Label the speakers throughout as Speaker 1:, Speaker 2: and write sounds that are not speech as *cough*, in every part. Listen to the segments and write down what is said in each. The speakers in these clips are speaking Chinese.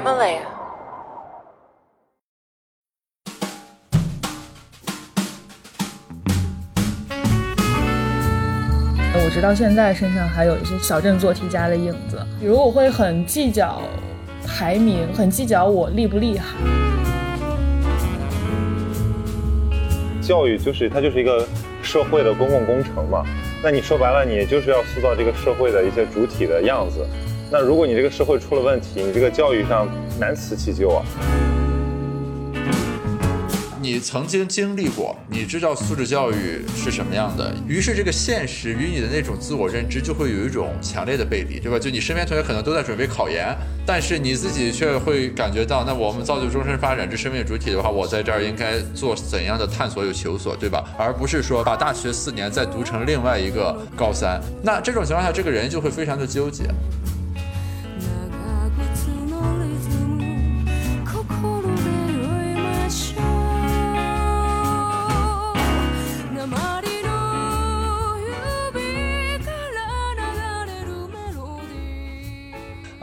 Speaker 1: 什么累啊？
Speaker 2: 我直到现在身上还有一些小镇做题家的影子，比如我会很计较排名，很计较我厉不厉害。
Speaker 3: 教育就是它就是一个社会的公共工程嘛，那你说白了，你就是要塑造这个社会的一些主体的样子。那如果你这个社会出了问题，你这个教育上难辞其咎啊。
Speaker 4: 你曾经经历过，你知道素质教育是什么样的，于是这个现实与你的那种自我认知就会有一种强烈的背离，对吧？就你身边同学可能都在准备考研，但是你自己却会感觉到，那我们造就终身发展之生命主体的话，我在这儿应该做怎样的探索与求索，对吧？而不是说把大学四年再读成另外一个高三，那这种情况下，这个人就会非常的纠结。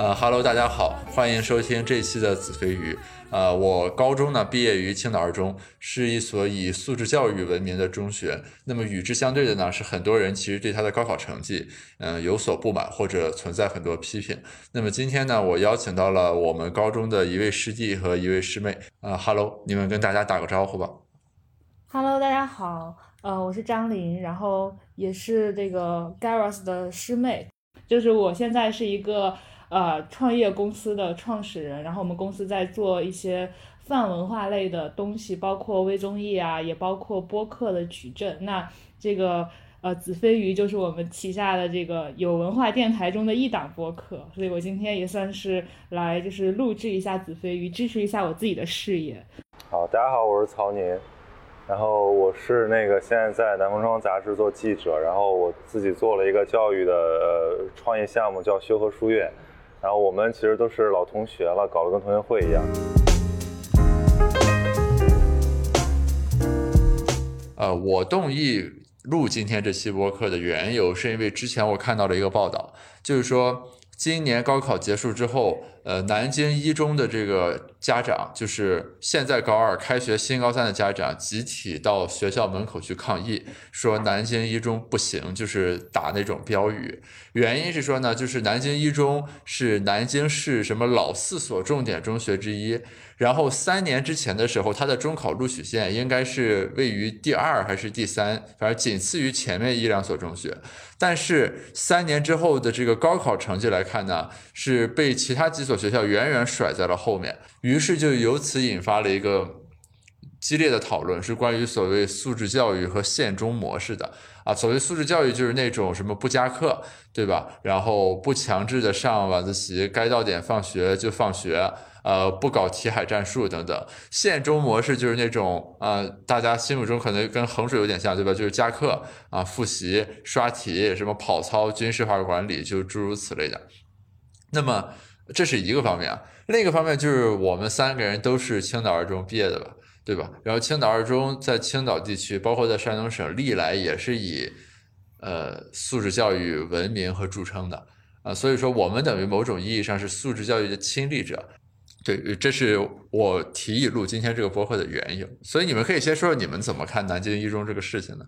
Speaker 4: 呃，Hello，大家好，欢迎收听这期的子非鱼。呃，我高中呢毕业于青岛二中，是一所以素质教育闻名的中学。那么与之相对的呢，是很多人其实对他的高考成绩，嗯，有所不满或者存在很多批评。那么今天呢，我邀请到了我们高中的一位师弟和一位师妹。啊，Hello，你们跟大家打个招呼吧。
Speaker 2: Hello，大家好，呃，我是张琳，然后也是这个 Garros 的师妹，就是我现在是一个。呃，创业公司的创始人，然后我们公司在做一些泛文化类的东西，包括微综艺啊，也包括播客的矩阵。那这个呃，子非鱼就是我们旗下的这个有文化电台中的一档播客，所以我今天也算是来就是录制一下子非鱼，支持一下我自己的事业。
Speaker 3: 好，大家好，我是曹宁，然后我是那个现在在南方窗杂志做记者，然后我自己做了一个教育的创业项目，叫修和书院。然后我们其实都是老同学了，搞得跟同学会一样。
Speaker 4: 呃，我动议录今天这期播客的缘由，是因为之前我看到了一个报道，就是说今年高考结束之后，呃，南京一中的这个家长，就是现在高二开学新高三的家长，集体到学校门口去抗议，说南京一中不行，就是打那种标语。原因是说呢，就是南京一中是南京市什么老四所重点中学之一，然后三年之前的时候，它的中考录取线应该是位于第二还是第三，反正仅次于前面一两所中学。但是三年之后的这个高考成绩来看呢，是被其他几所学校远远甩在了后面，于是就由此引发了一个激烈的讨论，是关于所谓素质教育和县中模式的。啊，所谓素质教育就是那种什么不加课，对吧？然后不强制的上晚自习，该到点放学就放学，呃，不搞题海战术等等。县中模式就是那种，呃，大家心目中可能跟衡水有点像，对吧？就是加课啊，复习、刷题，什么跑操、军事化管理，就诸如此类的。那么这是一个方面啊，另一个方面就是我们三个人都是青岛二中毕业的吧。对吧？然后青岛二中在青岛地区，包括在山东省，历来也是以呃素质教育闻名和著称的啊。所以说，我们等于某种意义上是素质教育的亲历者。对，这是我提议录今天这个播客的缘由。所以你们可以先说说你们怎么看南京一中这个事情呢？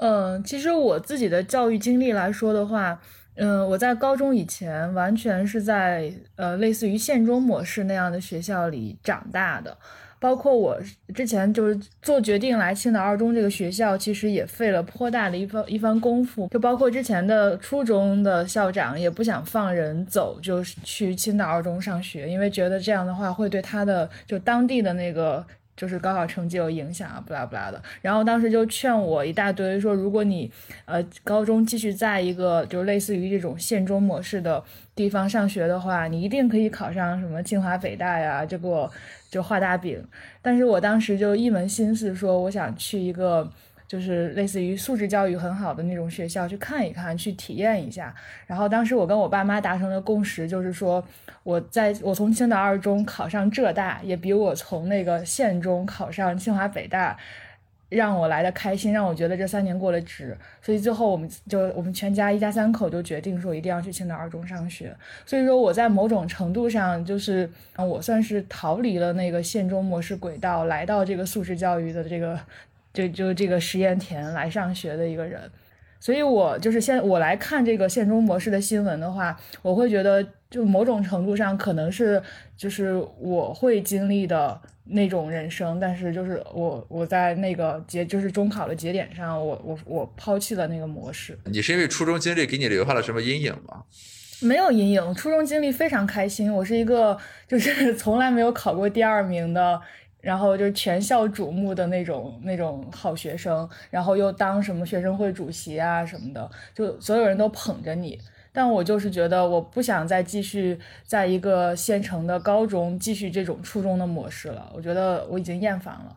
Speaker 2: 嗯，其实我自己的教育经历来说的话，嗯，我在高中以前完全是在呃类似于县中模式那样的学校里长大的。包括我之前就是做决定来青岛二中这个学校，其实也费了颇大的一番一番功夫。就包括之前的初中的校长也不想放人走，就是去青岛二中上学，因为觉得这样的话会对他的就当地的那个就是高考成绩有影响啊，不拉不拉的。然后当时就劝我一大堆，说如果你呃高中继续在一个就类似于这种县中模式的地方上学的话，你一定可以考上什么清华北大呀，这个。就画大饼，但是我当时就一门心思说，我想去一个就是类似于素质教育很好的那种学校去看一看，去体验一下。然后当时我跟我爸妈达成的共识就是说，我在我从青岛二中考上浙大，也比我从那个县中考上清华北大让我来的开心，让我觉得这三年过得值，所以最后我们就我们全家一家三口就决定说一定要去青岛二中上学。所以说我在某种程度上就是我算是逃离了那个县中模式轨道，来到这个素质教育的这个就就这个实验田来上学的一个人。所以我就是现我来看这个现中模式的新闻的话，我会觉得就某种程度上可能是就是我会经历的。那种人生，但是就是我我在那个节就是中考的节点上，我我我抛弃了那个模式。
Speaker 4: 你是因为初中经历给你留下了什么阴影吗？
Speaker 2: 没有阴影，初中经历非常开心。我是一个就是 *laughs* 从来没有考过第二名的，然后就是全校瞩目的那种那种好学生，然后又当什么学生会主席啊什么的，就所有人都捧着你。但我就是觉得，我不想再继续在一个县城的高中继续这种初中的模式了。我觉得我已经厌烦了，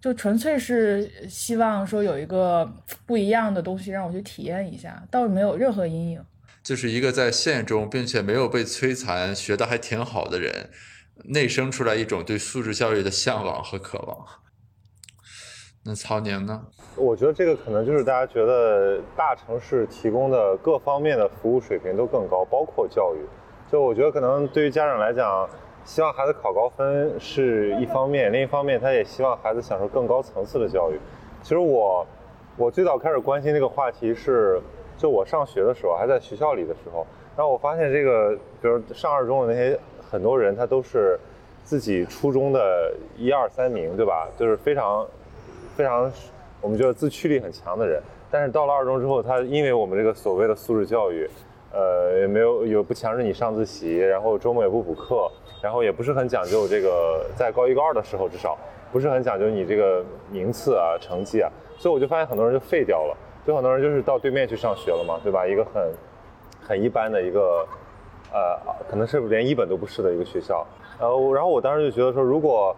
Speaker 2: 就纯粹是希望说有一个不一样的东西让我去体验一下，倒是没有任何阴影。
Speaker 4: 就是一个在县中并且没有被摧残、学的还挺好的人，内生出来一种对素质教育的向往和渴望。那曹宁呢？
Speaker 3: 我觉得这个可能就是大家觉得大城市提供的各方面的服务水平都更高，包括教育。就我觉得可能对于家长来讲，希望孩子考高分是一方面，另一方面他也希望孩子享受更高层次的教育。其实我我最早开始关心这个话题是，就我上学的时候还在学校里的时候，然后我发现这个，比如上二中的那些很多人，他都是自己初中的一二三名，对吧？就是非常。非常，我们觉得自驱力很强的人，但是到了二中之后，他因为我们这个所谓的素质教育，呃，也没有有不强制你上自习，然后周末也不补课，然后也不是很讲究这个在高一高二的时候至少不是很讲究你这个名次啊成绩啊，所以我就发现很多人就废掉了，就很多人就是到对面去上学了嘛，对吧？一个很很一般的一个，呃，可能是连一本都不是的一个学校，然后然后我当时就觉得说如果。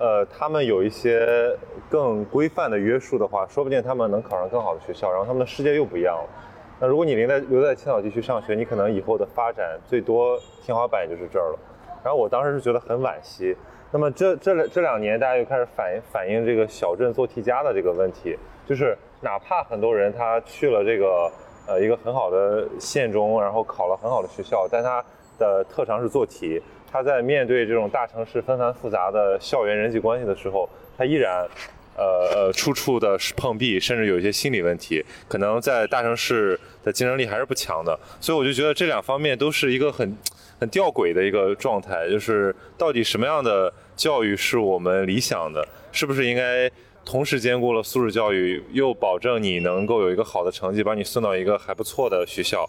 Speaker 3: 呃，他们有一些更规范的约束的话，说不定他们能考上更好的学校，然后他们的世界又不一样了。那如果你留在留在青岛地区上学，你可能以后的发展最多天花板也就是这儿了。然后我当时是觉得很惋惜。那么这这这两年，大家又开始反映反映这个小镇做题家的这个问题，就是哪怕很多人他去了这个呃一个很好的县中，然后考了很好的学校，但他的特长是做题。他在面对这种大城市纷繁复杂的校园人际关系的时候，他依然，呃呃，处处的是碰壁，甚至有一些心理问题，可能在大城市的竞争力还是不强的。所以我就觉得这两方面都是一个很很吊诡的一个状态，就是到底什么样的教育是我们理想的？是不是应该同时兼顾了素质教育，又保证你能够有一个好的成绩，把你送到一个还不错的学校？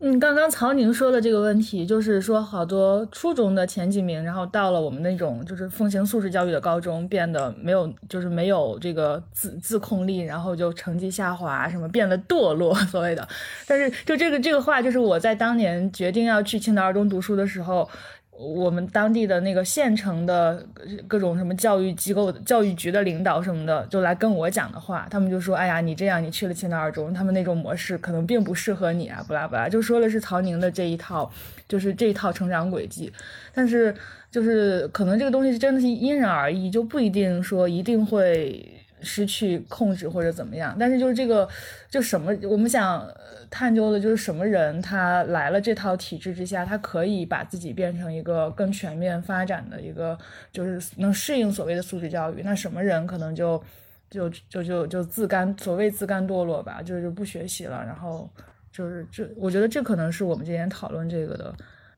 Speaker 2: 嗯，刚刚曹宁说的这个问题，就是说好多初中的前几名，然后到了我们那种就是奉行素质教育的高中，变得没有，就是没有这个自自控力，然后就成绩下滑，什么变得堕落，所谓的。但是就这个这个话，就是我在当年决定要去青岛二中读书的时候。我们当地的那个县城的各种什么教育机构、教育局的领导什么的，就来跟我讲的话，他们就说：“哎呀，你这样，你去了青岛二中，他们那种模式可能并不适合你啊，不拉不拉。”就说的是曹宁的这一套，就是这一套成长轨迹。但是，就是可能这个东西真的是因人而异，就不一定说一定会失去控制或者怎么样。但是就是这个，就什么我们想。探究的就是什么人，他来了这套体制之下，他可以把自己变成一个更全面发展的一个，就是能适应所谓的素质教育。那什么人可能就就就就就自甘，所谓自甘堕落吧，就是不学习了。然后就是这，我觉得这可能是我们今天讨论这个的。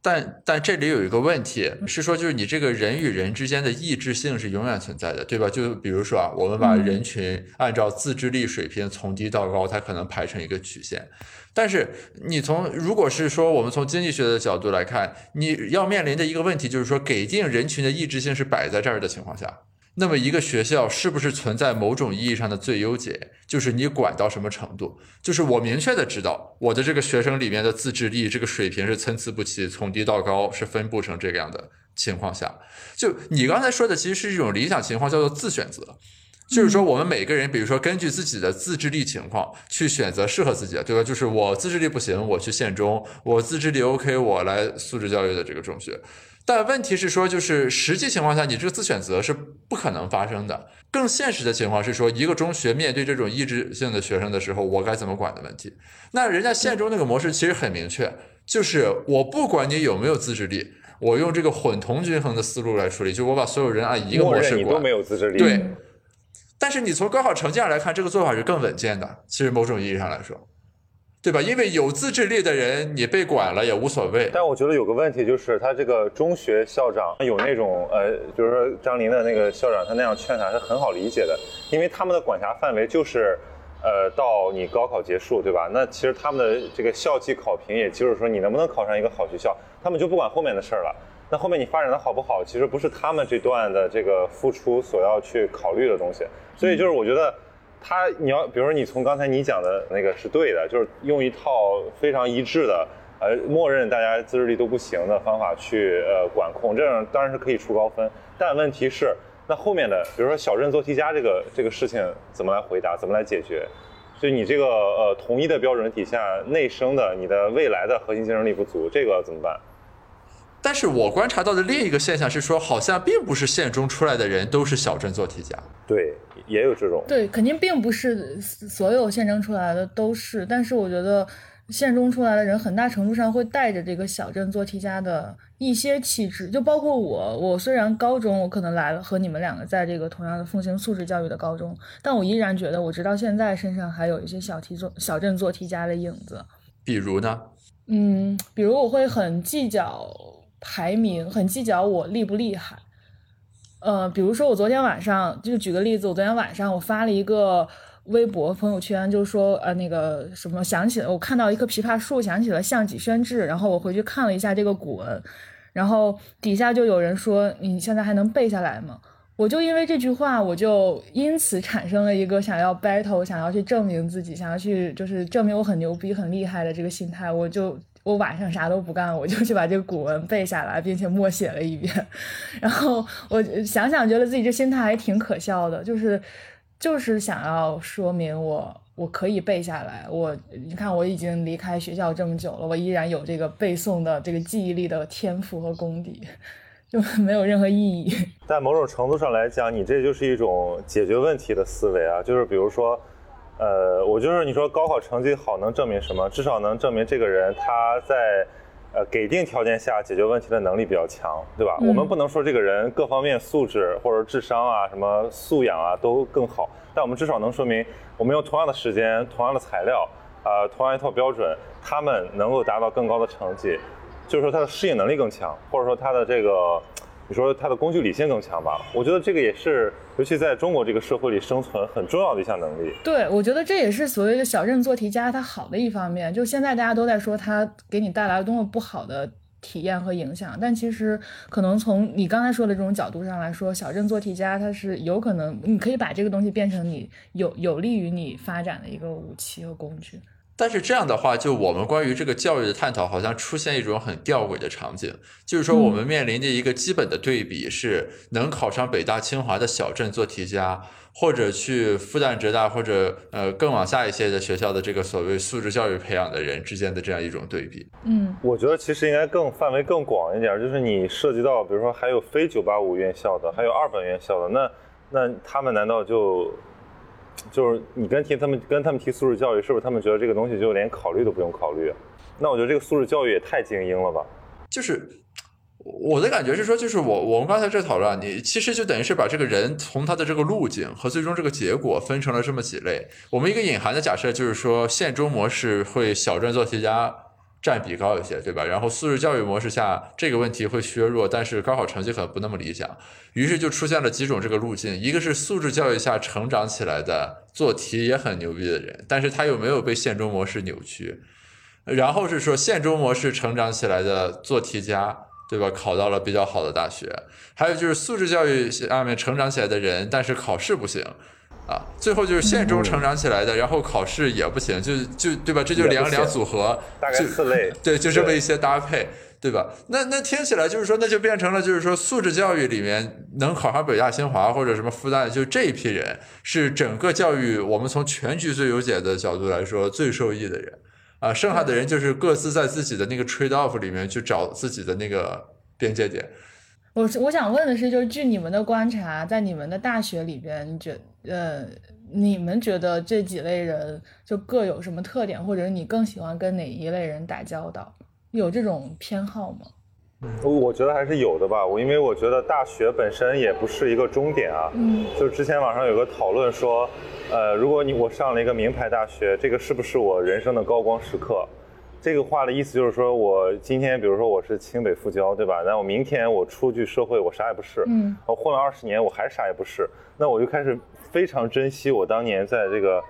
Speaker 4: 但但这里有一个问题是说，就是你这个人与人之间的意志性是永远存在的，对吧？就比如说啊，我们把人群按照自制力水平从低到高，它可能排成一个曲线。但是你从如果是说我们从经济学的角度来看，你要面临的一个问题就是说，给定人群的意志性是摆在这儿的情况下。那么一个学校是不是存在某种意义上的最优解？就是你管到什么程度？就是我明确的知道我的这个学生里面的自制力这个水平是参差不齐，从低到高是分布成这个样的情况下，就你刚才说的其实是一种理想情况，叫做自选择。就是说，我们每个人，比如说根据自己的自制力情况去选择适合自己的，对吧？就是我自制力不行，我去县中；我自制力 OK，我来素质教育的这个中学。但问题是说，就是实际情况下，你这个自选择是不可能发生的。更现实的情况是说，一个中学面对这种抑制性的学生的时候，我该怎么管的问题。那人家县中那个模式其实很明确，就是我不管你有没有自制力，我用这个混同均衡的思路来处理，就我把所有人按一个模式管。
Speaker 3: 你都没有自制力。
Speaker 4: 对。但是你从高考成绩上来看，这个做法是更稳健的。其实某种意义上来说，对吧？因为有自制力的人，你被管了也无所谓。
Speaker 3: 但我觉得有个问题就是，他这个中学校长有那种呃，就是说张林的那个校长，他那样劝他是很好理解的，因为他们的管辖范围就是，呃，到你高考结束，对吧？那其实他们的这个校际考评，也就是说你能不能考上一个好学校，他们就不管后面的事儿了。那后面你发展的好不好，其实不是他们这段的这个付出所要去考虑的东西。所以就是我觉得，他你要比如说你从刚才你讲的那个是对的，就是用一套非常一致的，呃，默认大家自制力都不行的方法去呃管控，这样当然是可以出高分。但问题是，那后面的比如说小镇做题家这个这个事情怎么来回答，怎么来解决？就你这个呃统一的标准底下，内生的你的未来的核心竞争力不足，这个怎么办？
Speaker 4: 但是我观察到的另一个现象是说，好像并不是县中出来的人都是小镇做题家。
Speaker 3: 对，也有这种。
Speaker 2: 对，肯定并不是所有县城出来的都是。但是我觉得县中出来的人，很大程度上会带着这个小镇做题家的一些气质。就包括我，我虽然高中我可能来了和你们两个在这个同样的奉行素质教育的高中，但我依然觉得我直到现在身上还有一些小题做小镇做题家的影子。
Speaker 4: 比如呢？
Speaker 2: 嗯，比如我会很计较。排名很计较我厉不厉害，呃，比如说我昨天晚上就举个例子，我昨天晚上我发了一个微博朋友圈，就说呃那个什么想起了我看到一棵枇杷树，想起了项脊轩志，然后我回去看了一下这个古文，然后底下就有人说你现在还能背下来吗？我就因为这句话，我就因此产生了一个想要 battle，想要去证明自己，想要去就是证明我很牛逼、很厉害的这个心态，我就。我晚上啥都不干，我就去把这个古文背下来，并且默写了一遍。然后我想想，觉得自己这心态还挺可笑的，就是就是想要说明我我可以背下来。我你看，我已经离开学校这么久了，我依然有这个背诵的这个记忆力的天赋和功底，就没有任何意义。*laughs*
Speaker 3: 在某种程度上来讲，你这就是一种解决问题的思维啊，就是比如说。呃，我就是你说高考成绩好能证明什么？至少能证明这个人他在呃给定条件下解决问题的能力比较强，对吧？我们不能说这个人各方面素质或者智商啊、什么素养啊都更好，但我们至少能说明，我们用同样的时间、同样的材料啊、同样一套标准，他们能够达到更高的成绩，就是说他的适应能力更强，或者说他的这个。你说他的工具理性更强吧？我觉得这个也是，尤其在中国这个社会里生存很重要的一项能力。
Speaker 2: 对，我觉得这也是所谓的小镇做题家它好的一方面。就现在大家都在说它给你带来了多么不好的体验和影响，但其实可能从你刚才说的这种角度上来说，小镇做题家它是有可能，你可以把这个东西变成你有有利于你发展的一个武器和工具。
Speaker 4: 但是这样的话，就我们关于这个教育的探讨，好像出现一种很吊诡的场景，就是说我们面临的一个基本的对比是，能考上北大清华的小镇做题家，或者去复旦浙大或者呃更往下一些的学校的这个所谓素质教育培养的人之间的这样一种对比。
Speaker 2: 嗯，
Speaker 3: 我觉得其实应该更范围更广一点，就是你涉及到，比如说还有非九八五院校的，还有二本院校的，那那他们难道就？就是你跟提他们跟他们提素质教育，是不是他们觉得这个东西就连考虑都不用考虑？那我觉得这个素质教育也太精英了吧？
Speaker 4: 就是我的感觉是说，就是我我们刚才这讨论，你其实就等于是把这个人从他的这个路径和最终这个结果分成了这么几类。我们一个隐含的假设就是说，现中模式会小镇做题家。占比高一些，对吧？然后素质教育模式下，这个问题会削弱，但是高考成绩可能不那么理想。于是就出现了几种这个路径：一个是素质教育下成长起来的，做题也很牛逼的人，但是他又没有被县中模式扭曲；然后是说县中模式成长起来的做题家，对吧？考到了比较好的大学；还有就是素质教育下面成长起来的人，但是考试不行。啊，最后就是县中成长起来的，然后考试也不行，就就对吧？这就两两组合，
Speaker 3: 大概四类，
Speaker 4: 对，就这么一些搭配，对。对吧？那那听起来就是说，那就变成了就是说，素质教育里面能考上北大清华或者什么复旦，就这一批人是整个教育我们从全局最优解的角度来说最受益的人啊，剩下的人就是各自在自己的那个 trade off 里面去找自己的那个边界点。
Speaker 2: 我我想问的是，就是据你们的观察，在你们的大学里边，你觉呃，你们觉得这几类人就各有什么特点，或者你更喜欢跟哪一类人打交道？有这种偏好吗？
Speaker 3: 我觉得还是有的吧。我因为我觉得大学本身也不是一个终点啊。
Speaker 2: 嗯。
Speaker 3: 就之前网上有个讨论说，呃，如果你我上了一个名牌大学，这个是不是我人生的高光时刻？这个话的意思就是说，我今天比如说我是清北复交，对吧？那我明天我出去社会，我啥也不是。
Speaker 2: 嗯。
Speaker 3: 我混了二十年，我还啥也不是。那我就开始非常珍惜我当年在这个。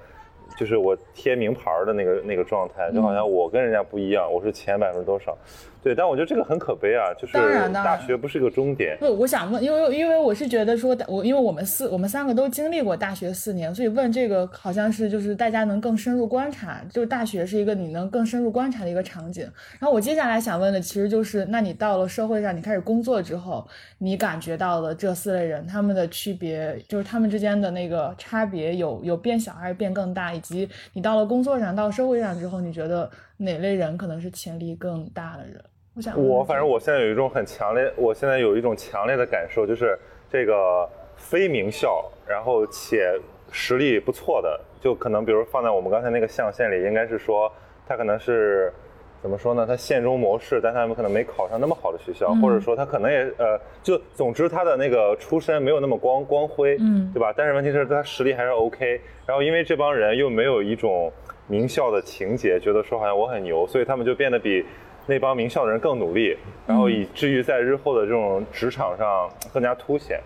Speaker 3: 就是我贴名牌的那个那个状态，就好像我跟人家不一样，我是前百分之多少。对，但我觉得这个很可悲啊，就是大学不是一个终点。
Speaker 2: 不，我想问，因为因为我是觉得说，我因为我们四我们三个都经历过大学四年，所以问这个好像是就是大家能更深入观察，就是大学是一个你能更深入观察的一个场景。然后我接下来想问的其实就是，那你到了社会上，你开始工作之后，你感觉到了这四类人他们的区别，就是他们之间的那个差别有有变小还是变更大？以及你到了工作上到社会上之后，你觉得哪类人可能是潜力更大的人？
Speaker 3: 我想我反正我现在有一种很强烈，我现在有一种强烈的感受，就是这个非名校，然后且实力不错的，就可能比如放在我们刚才那个象限里，应该是说他可能是怎么说呢？他县中模式，但他们可能没考上那么好的学校，或者说他可能也呃，就总之他的那个出身没有那么光光辉，
Speaker 2: 嗯，
Speaker 3: 对吧？但是问题是他实力还是 OK，然后因为这帮人又没有一种名校的情节，觉得说好像我很牛，所以他们就变得比。那帮名校的人更努力，然后以至于在日后的这种职场上更加凸显。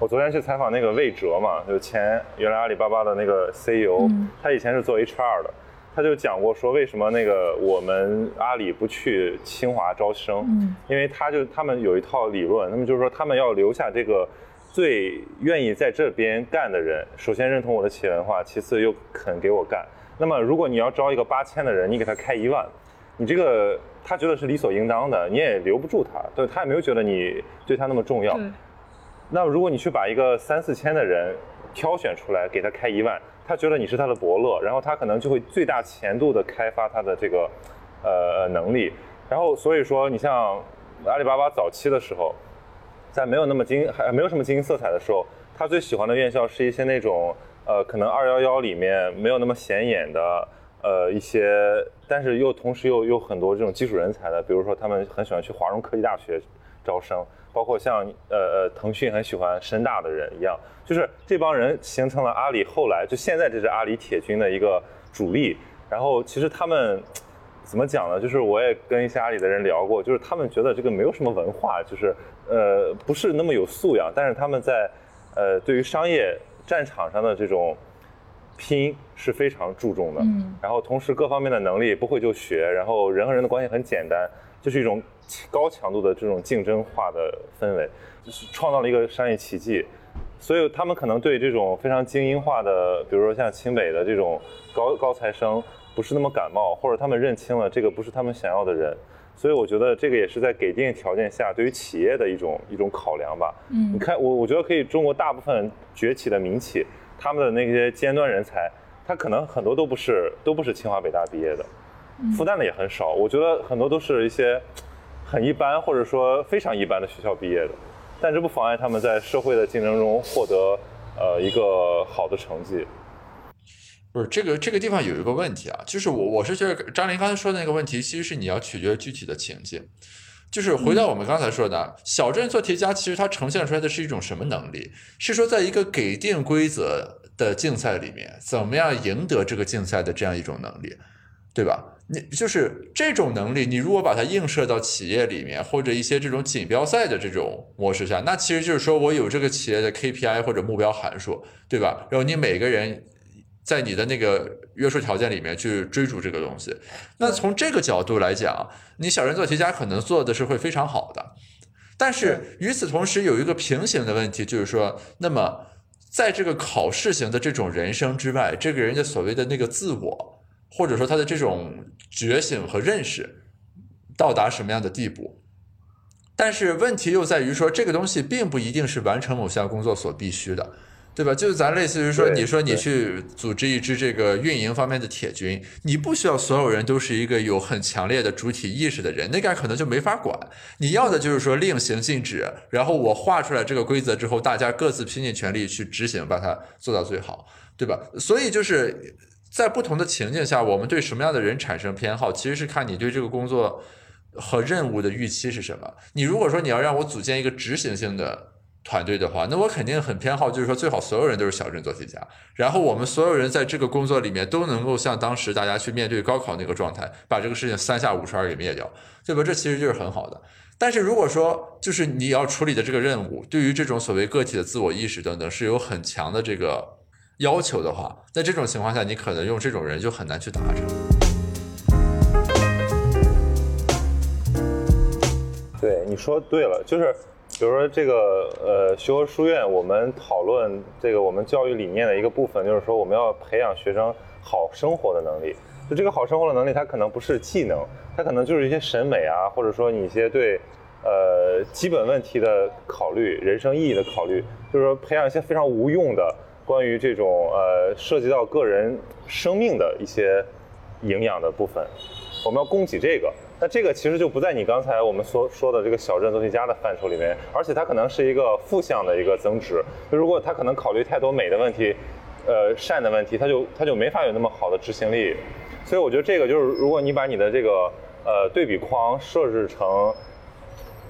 Speaker 3: 我昨天去采访那个魏哲嘛，就前原来阿里巴巴的那个 CEO，他以前是做 HR 的，他就讲过说为什么那个我们阿里不去清华招生，因为他就他们有一套理论，那么就是说他们要留下这个最愿意在这边干的人，首先认同我的企业文化，其次又肯给我干。那么如果你要招一个八千的人，你给他开一万，你这个。他觉得是理所应当的，你也留不住他，对他也没有觉得你对他那么重要。那如果你去把一个三四千的人挑选出来，给他开一万，他觉得你是他的伯乐，然后他可能就会最大限度的开发他的这个呃能力。然后所以说，你像阿里巴巴早期的时候，在没有那么精还没有什么精英色彩的时候，他最喜欢的院校是一些那种呃可能二幺幺里面没有那么显眼的。呃，一些，但是又同时又有很多这种技术人才的，比如说他们很喜欢去华中科技大学招生，包括像呃呃腾讯很喜欢深大的人一样，就是这帮人形成了阿里后来就现在这是阿里铁军的一个主力。然后其实他们怎么讲呢？就是我也跟一些阿里的人聊过，就是他们觉得这个没有什么文化，就是呃不是那么有素养，但是他们在呃对于商业战场上的这种。拼是非常注重的，
Speaker 2: 嗯，
Speaker 3: 然后同时各方面的能力不会就学，然后人和人的关系很简单，就是一种高强度的这种竞争化的氛围，就是创造了一个商业奇迹。所以他们可能对这种非常精英化的，比如说像清北的这种高高材生，不是那么感冒，或者他们认清了这个不是他们想要的人。所以我觉得这个也是在给定条件下对于企业的一种一种考量吧。
Speaker 2: 嗯，
Speaker 3: 你看我我觉得可以，中国大部分崛起的民企。他们的那些尖端人才，他可能很多都不是都不是清华北大毕业的，复旦的也很少。我觉得很多都是一些很一般或者说非常一般的学校毕业的，但这不妨碍他们在社会的竞争中获得呃一个好的成绩。
Speaker 4: 不是这个这个地方有一个问题啊，就是我我是觉得张琳刚才说的那个问题，其实是你要取决具体的情境。就是回到我们刚才说的，小镇做题家，其实它呈现出来的是一种什么能力？是说在一个给定规则的竞赛里面，怎么样赢得这个竞赛的这样一种能力，对吧？你就是这种能力，你如果把它映射到企业里面，或者一些这种锦标赛的这种模式下，那其实就是说我有这个企业的 KPI 或者目标函数，对吧？然后你每个人。在你的那个约束条件里面去追逐这个东西，那从这个角度来讲，你小人做题家可能做的是会非常好的。但是与此同时，有一个平行的问题，就是说，那么在这个考试型的这种人生之外，这个人的所谓的那个自我，或者说他的这种觉醒和认识到达什么样的地步？但是问题又在于说，这个东西并不一定是完成某项工作所必须的。对吧？就是咱类似于说，你说你去组织一支这个运营方面的铁军，你不需要所有人都是一个有很强烈的主体意识的人，那个可能就没法管。你要的就是说令行禁止，然后我画出来这个规则之后，大家各自拼尽全力去执行，把它做到最好，对吧？所以就是在不同的情境下，我们对什么样的人产生偏好，其实是看你对这个工作和任务的预期是什么。你如果说你要让我组建一个执行性的团队的话，那我肯定很偏好，就是说最好所有人都是小镇做题家，然后我们所有人在这个工作里面都能够像当时大家去面对高考那个状态，把这个事情三下五除二给灭掉，对吧？这其实就是很好的。但是如果说就是你要处理的这个任务，对于这种所谓个体的自我意识等等是有很强的这个要求的话，在这种情况下，你可能用这种人就很难去达成。
Speaker 3: 对，你说对了，就是比如说这个呃，学和书院，我们讨论这个我们教育理念的一个部分，就是说我们要培养学生好生活的能力。就这个好生活的能力，它可能不是技能，它可能就是一些审美啊，或者说你一些对呃基本问题的考虑、人生意义的考虑，就是说培养一些非常无用的关于这种呃涉及到个人生命的一些营养的部分。我们要供给这个。那这个其实就不在你刚才我们所说的这个小镇做题家的范畴里面，而且它可能是一个负向的一个增值。如果他可能考虑太多美的问题，呃，善的问题，他就他就没法有那么好的执行力。所以我觉得这个就是，如果你把你的这个呃对比框设置成，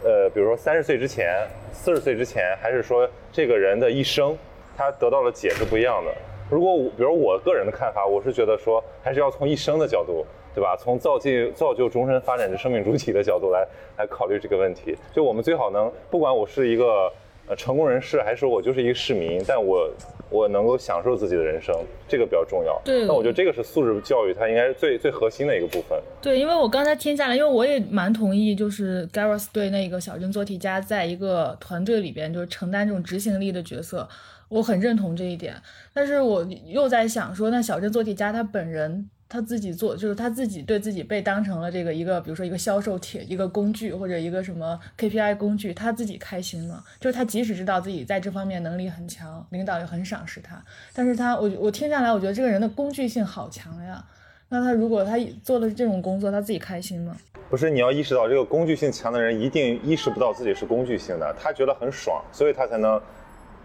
Speaker 3: 呃，比如说三十岁之前、四十岁之前，还是说这个人的一生，他得到的解是不一样的。如果我，比如我个人的看法，我是觉得说，还是要从一生的角度，对吧？从造就造就终身发展的生命主体的角度来来考虑这个问题。就我们最好能，不管我是一个呃成功人士，还是我就是一个市民，但我我能够享受自己的人生，这个比较重要。
Speaker 2: 对
Speaker 3: 那我觉得这个是素质教育，它应该是最最核心的一个部分。
Speaker 2: 对，因为我刚才听下来，因为我也蛮同意，就是 Gareth 对那个小镇做题家在一个团队里边就是承担这种执行力的角色，我很认同这一点。但是我又在想说，那小镇做题家他本人他自己做，就是他自己对自己被当成了这个一个，比如说一个销售铁、一个工具或者一个什么 KPI 工具，他自己开心吗？就是他即使知道自己在这方面能力很强，领导也很赏识他，但是他我我听下来，我觉得这个人的工具性好强呀。那他如果他做的这种工作，他自己开心吗？
Speaker 3: 不是你要意识到，这个工具性强的人一定意识不到自己是工具性的，他觉得很爽，所以他才能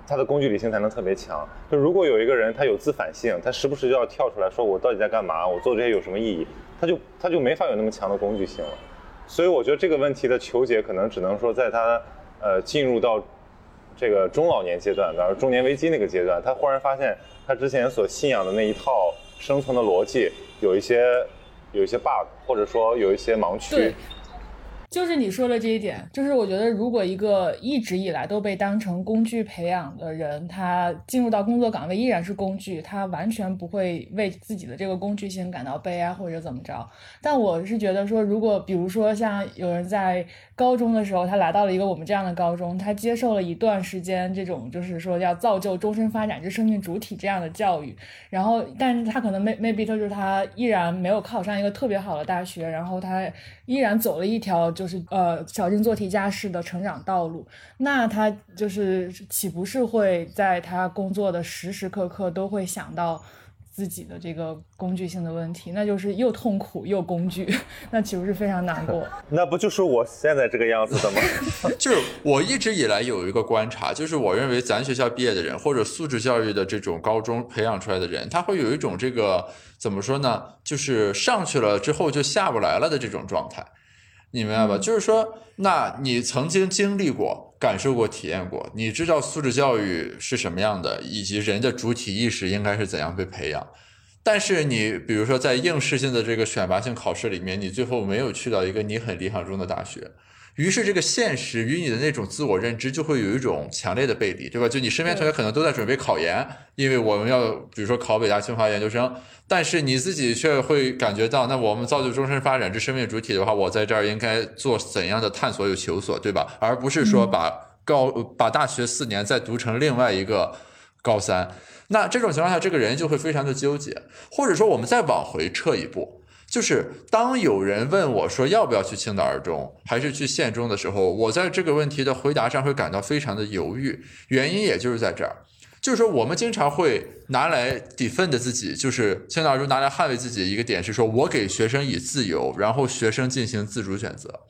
Speaker 3: 他的工具理性才能特别强。就如果有一个人他有自反性，他时不时就要跳出来说我到底在干嘛，我做这些有什么意义，他就他就没法有那么强的工具性了。所以我觉得这个问题的求解可能只能说在他呃进入到这个中老年阶段，比方说中年危机那个阶段，他忽然发现他之前所信仰的那一套生存的逻辑有一些有一些 bug，或者说有一些盲区
Speaker 2: 对。就是你说的这一点，就是我觉得，如果一个一直以来都被当成工具培养的人，他进入到工作岗位依然是工具，他完全不会为自己的这个工具性感到悲哀或者怎么着。但我是觉得说，如果比如说像有人在高中的时候，他来到了一个我们这样的高中，他接受了一段时间这种就是说要造就终身发展之生命主体这样的教育，然后但是他可能 maybe 就是他依然没有考上一个特别好的大学，然后他依然走了一条就是呃小镇做题家式的成长道路，那他就是岂不是会在他工作的时时刻刻都会想到自己的这个工具性的问题，那就是又痛苦又工具，*laughs* 那岂不是非常难过？*laughs*
Speaker 3: 那不就是我现在这个样子的吗？*laughs*
Speaker 4: 就是我一直以来有一个观察，就是我认为咱学校毕业的人或者素质教育的这种高中培养出来的人，他会有一种这个怎么说呢？就是上去了之后就下不来了的这种状态，你明白吧？
Speaker 2: 嗯
Speaker 4: 就是说，那你曾经经历过、感受过、体验过，你知道素质教育是什么样的，以及人的主体意识应该是怎样被培养。但是你比如说在应试性的这个选拔性考试里面，你最后没有去到一个你很理想中的大学，于是这个现实与你的那种自我认知就会有一种强烈的背离，对吧？就你身边同学可能都在准备考研，因为我们要比如说考北大清华研究生，但是你自己却会感觉到，那我们造就终身发展之生命主体的话，我在这儿应该做怎样的探索与求索，对吧？而不是说把高把大学四年再读成另外一个高三。那这种情况下，这个人就会非常的纠结，或者说我们再往回撤一步，就是当有人问我说要不要去青岛二中还是去县中的时候，我在这个问题的回答上会感到非常的犹豫。原因也就是在这儿，就是说我们经常会拿来 defend 自己，就是青岛二中拿来捍卫自己一个点是说，我给学生以自由，然后学生进行自主选择。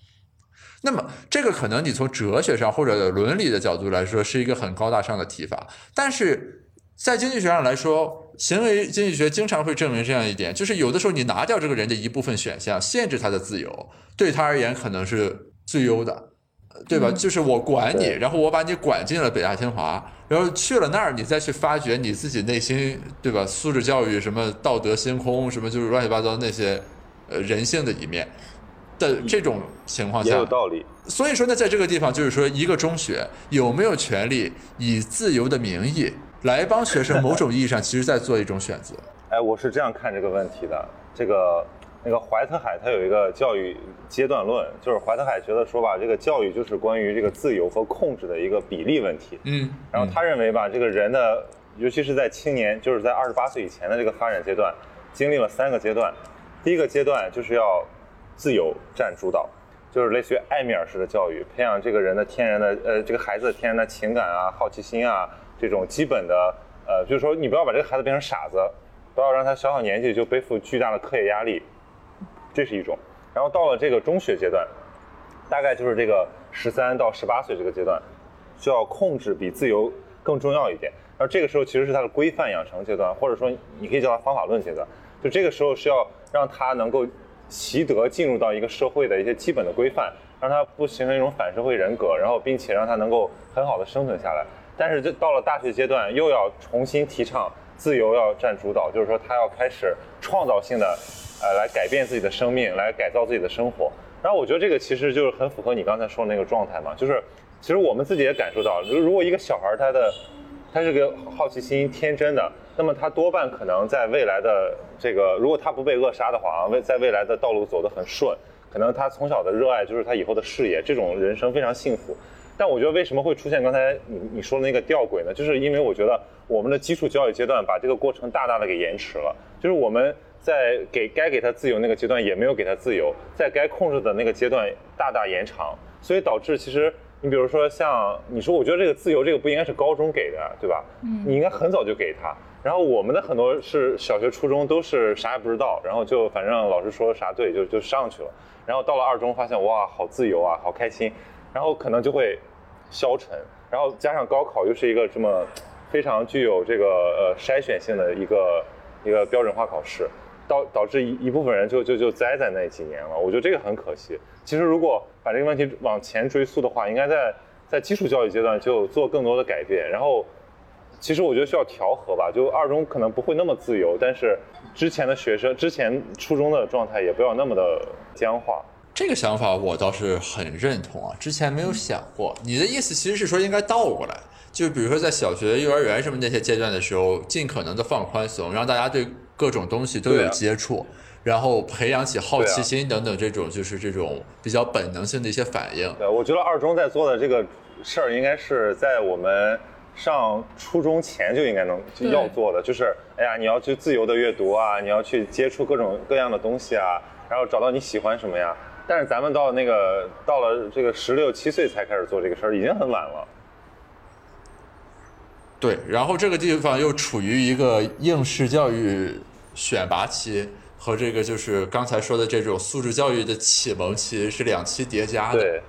Speaker 4: 那么这个可能你从哲学上或者伦理的角度来说是一个很高大上的提法，但是在经济学上来说，行为经济学经常会证明这样一点，就是有的时候你拿掉这个人的一部分选项，限制他的自由，对他而言可能是最优的，对吧？就是我管你，然后我把你管进了北大清华，然后去了那儿，你再去发掘你自己内心，对吧？素质教育什么道德星空什么，就是乱七八糟那些呃人性的一面。的这种情况下
Speaker 3: 也有道理。
Speaker 4: 所以说呢，在这个地方，就是说，一个中学有没有权利以自由的名义来帮学生，某种意义上，其实在做一种选择。*laughs*
Speaker 3: 哎，我是这样看这个问题的。这个那个怀特海他有一个教育阶段论，就是怀特海觉得说吧，这个教育就是关于这个自由和控制的一个比例问题。
Speaker 4: 嗯，
Speaker 3: 然后他认为吧，这个人的，尤其是在青年，就是在二十八岁以前的这个发展阶段，经历了三个阶段。第一个阶段就是要自由占主导，就是类似于艾米尔式的教育，培养这个人的天然的呃这个孩子的天然的情感啊、好奇心啊这种基本的呃，就是说你不要把这个孩子变成傻子，不要让他小小年纪就背负巨大的课业压力，这是一种。然后到了这个中学阶段，大概就是这个十三到十八岁这个阶段，需要控制比自由更重要一点。然后这个时候其实是他的规范养成阶段，或者说你可以叫他方法论阶段。就这个时候是要让他能够习得进入到一个社会的一些基本的规范，让他不形成一种反社会人格，然后并且让他能够很好的生存下来。但是就到了大学阶段，又要重新提倡自由要占主导，就是说他要开始创造性的，呃，来改变自己的生命，来改造自己的生活。然后我觉得这个其实就是很符合你刚才说的那个状态嘛，就是其实我们自己也感受到，如如果一个小孩他的他是个好奇心天真的，那么他多半可能在未来的这个，如果他不被扼杀的话啊，未在未来的道路走得很顺，可能他从小的热爱就是他以后的事业，这种人生非常幸福。但我觉得为什么会出现刚才你你说的那个吊诡呢？就是因为我觉得我们的基础教育阶段把这个过程大大的给延迟了，就是我们在给该给他自由那个阶段也没有给他自由，在该控制的那个阶段大大延长，所以导致其实你比如说像你说，我觉得这个自由这个不应该是高中给的，对吧？嗯，你应该很早就给他。然后我们的很多是小学、初中都是啥也不知道，然后就反正老师说啥对就就上去了，然后到了二中发现哇好自由啊，好开心，然后可能就会消沉，然后加上高考又是一个这么非常具有这个呃筛选性的一个一个标准化考试，导导致一一部分人就就就栽在那几年了，我觉得这个很可惜。其实如果把这个问题往前追溯的话，应该在在基础教育阶段就做更多的改变，然后。其实我觉得需要调和吧，就二中可能不会那么自由，但是之前的学生，之前初中的状态也不要那么的僵化。
Speaker 4: 这个想法我倒是很认同啊，之前没有想过。你的意思其实是说应该倒过来，就比如说在小学、幼儿园什么那些阶段的时候，尽可能的放宽松，让大家对各种东西都有接触，然后培养起好奇心等等这种就是这种比较本能性的一些反应。
Speaker 3: 对，我觉得二中在做的这个事儿，应该是在我们。上初中前就应该能就要做的，就是哎呀，你要去自由的阅读啊，你要去接触各种各样的东西啊，然后找到你喜欢什么呀。但是咱们到那个到了这个十六七岁才开始做这个事儿，已经很晚了。
Speaker 4: 对，然后这个地方又处于一个应试教育选拔期和这个就是刚才说的这种素质教育的启蒙期是两期叠加的。
Speaker 3: 对。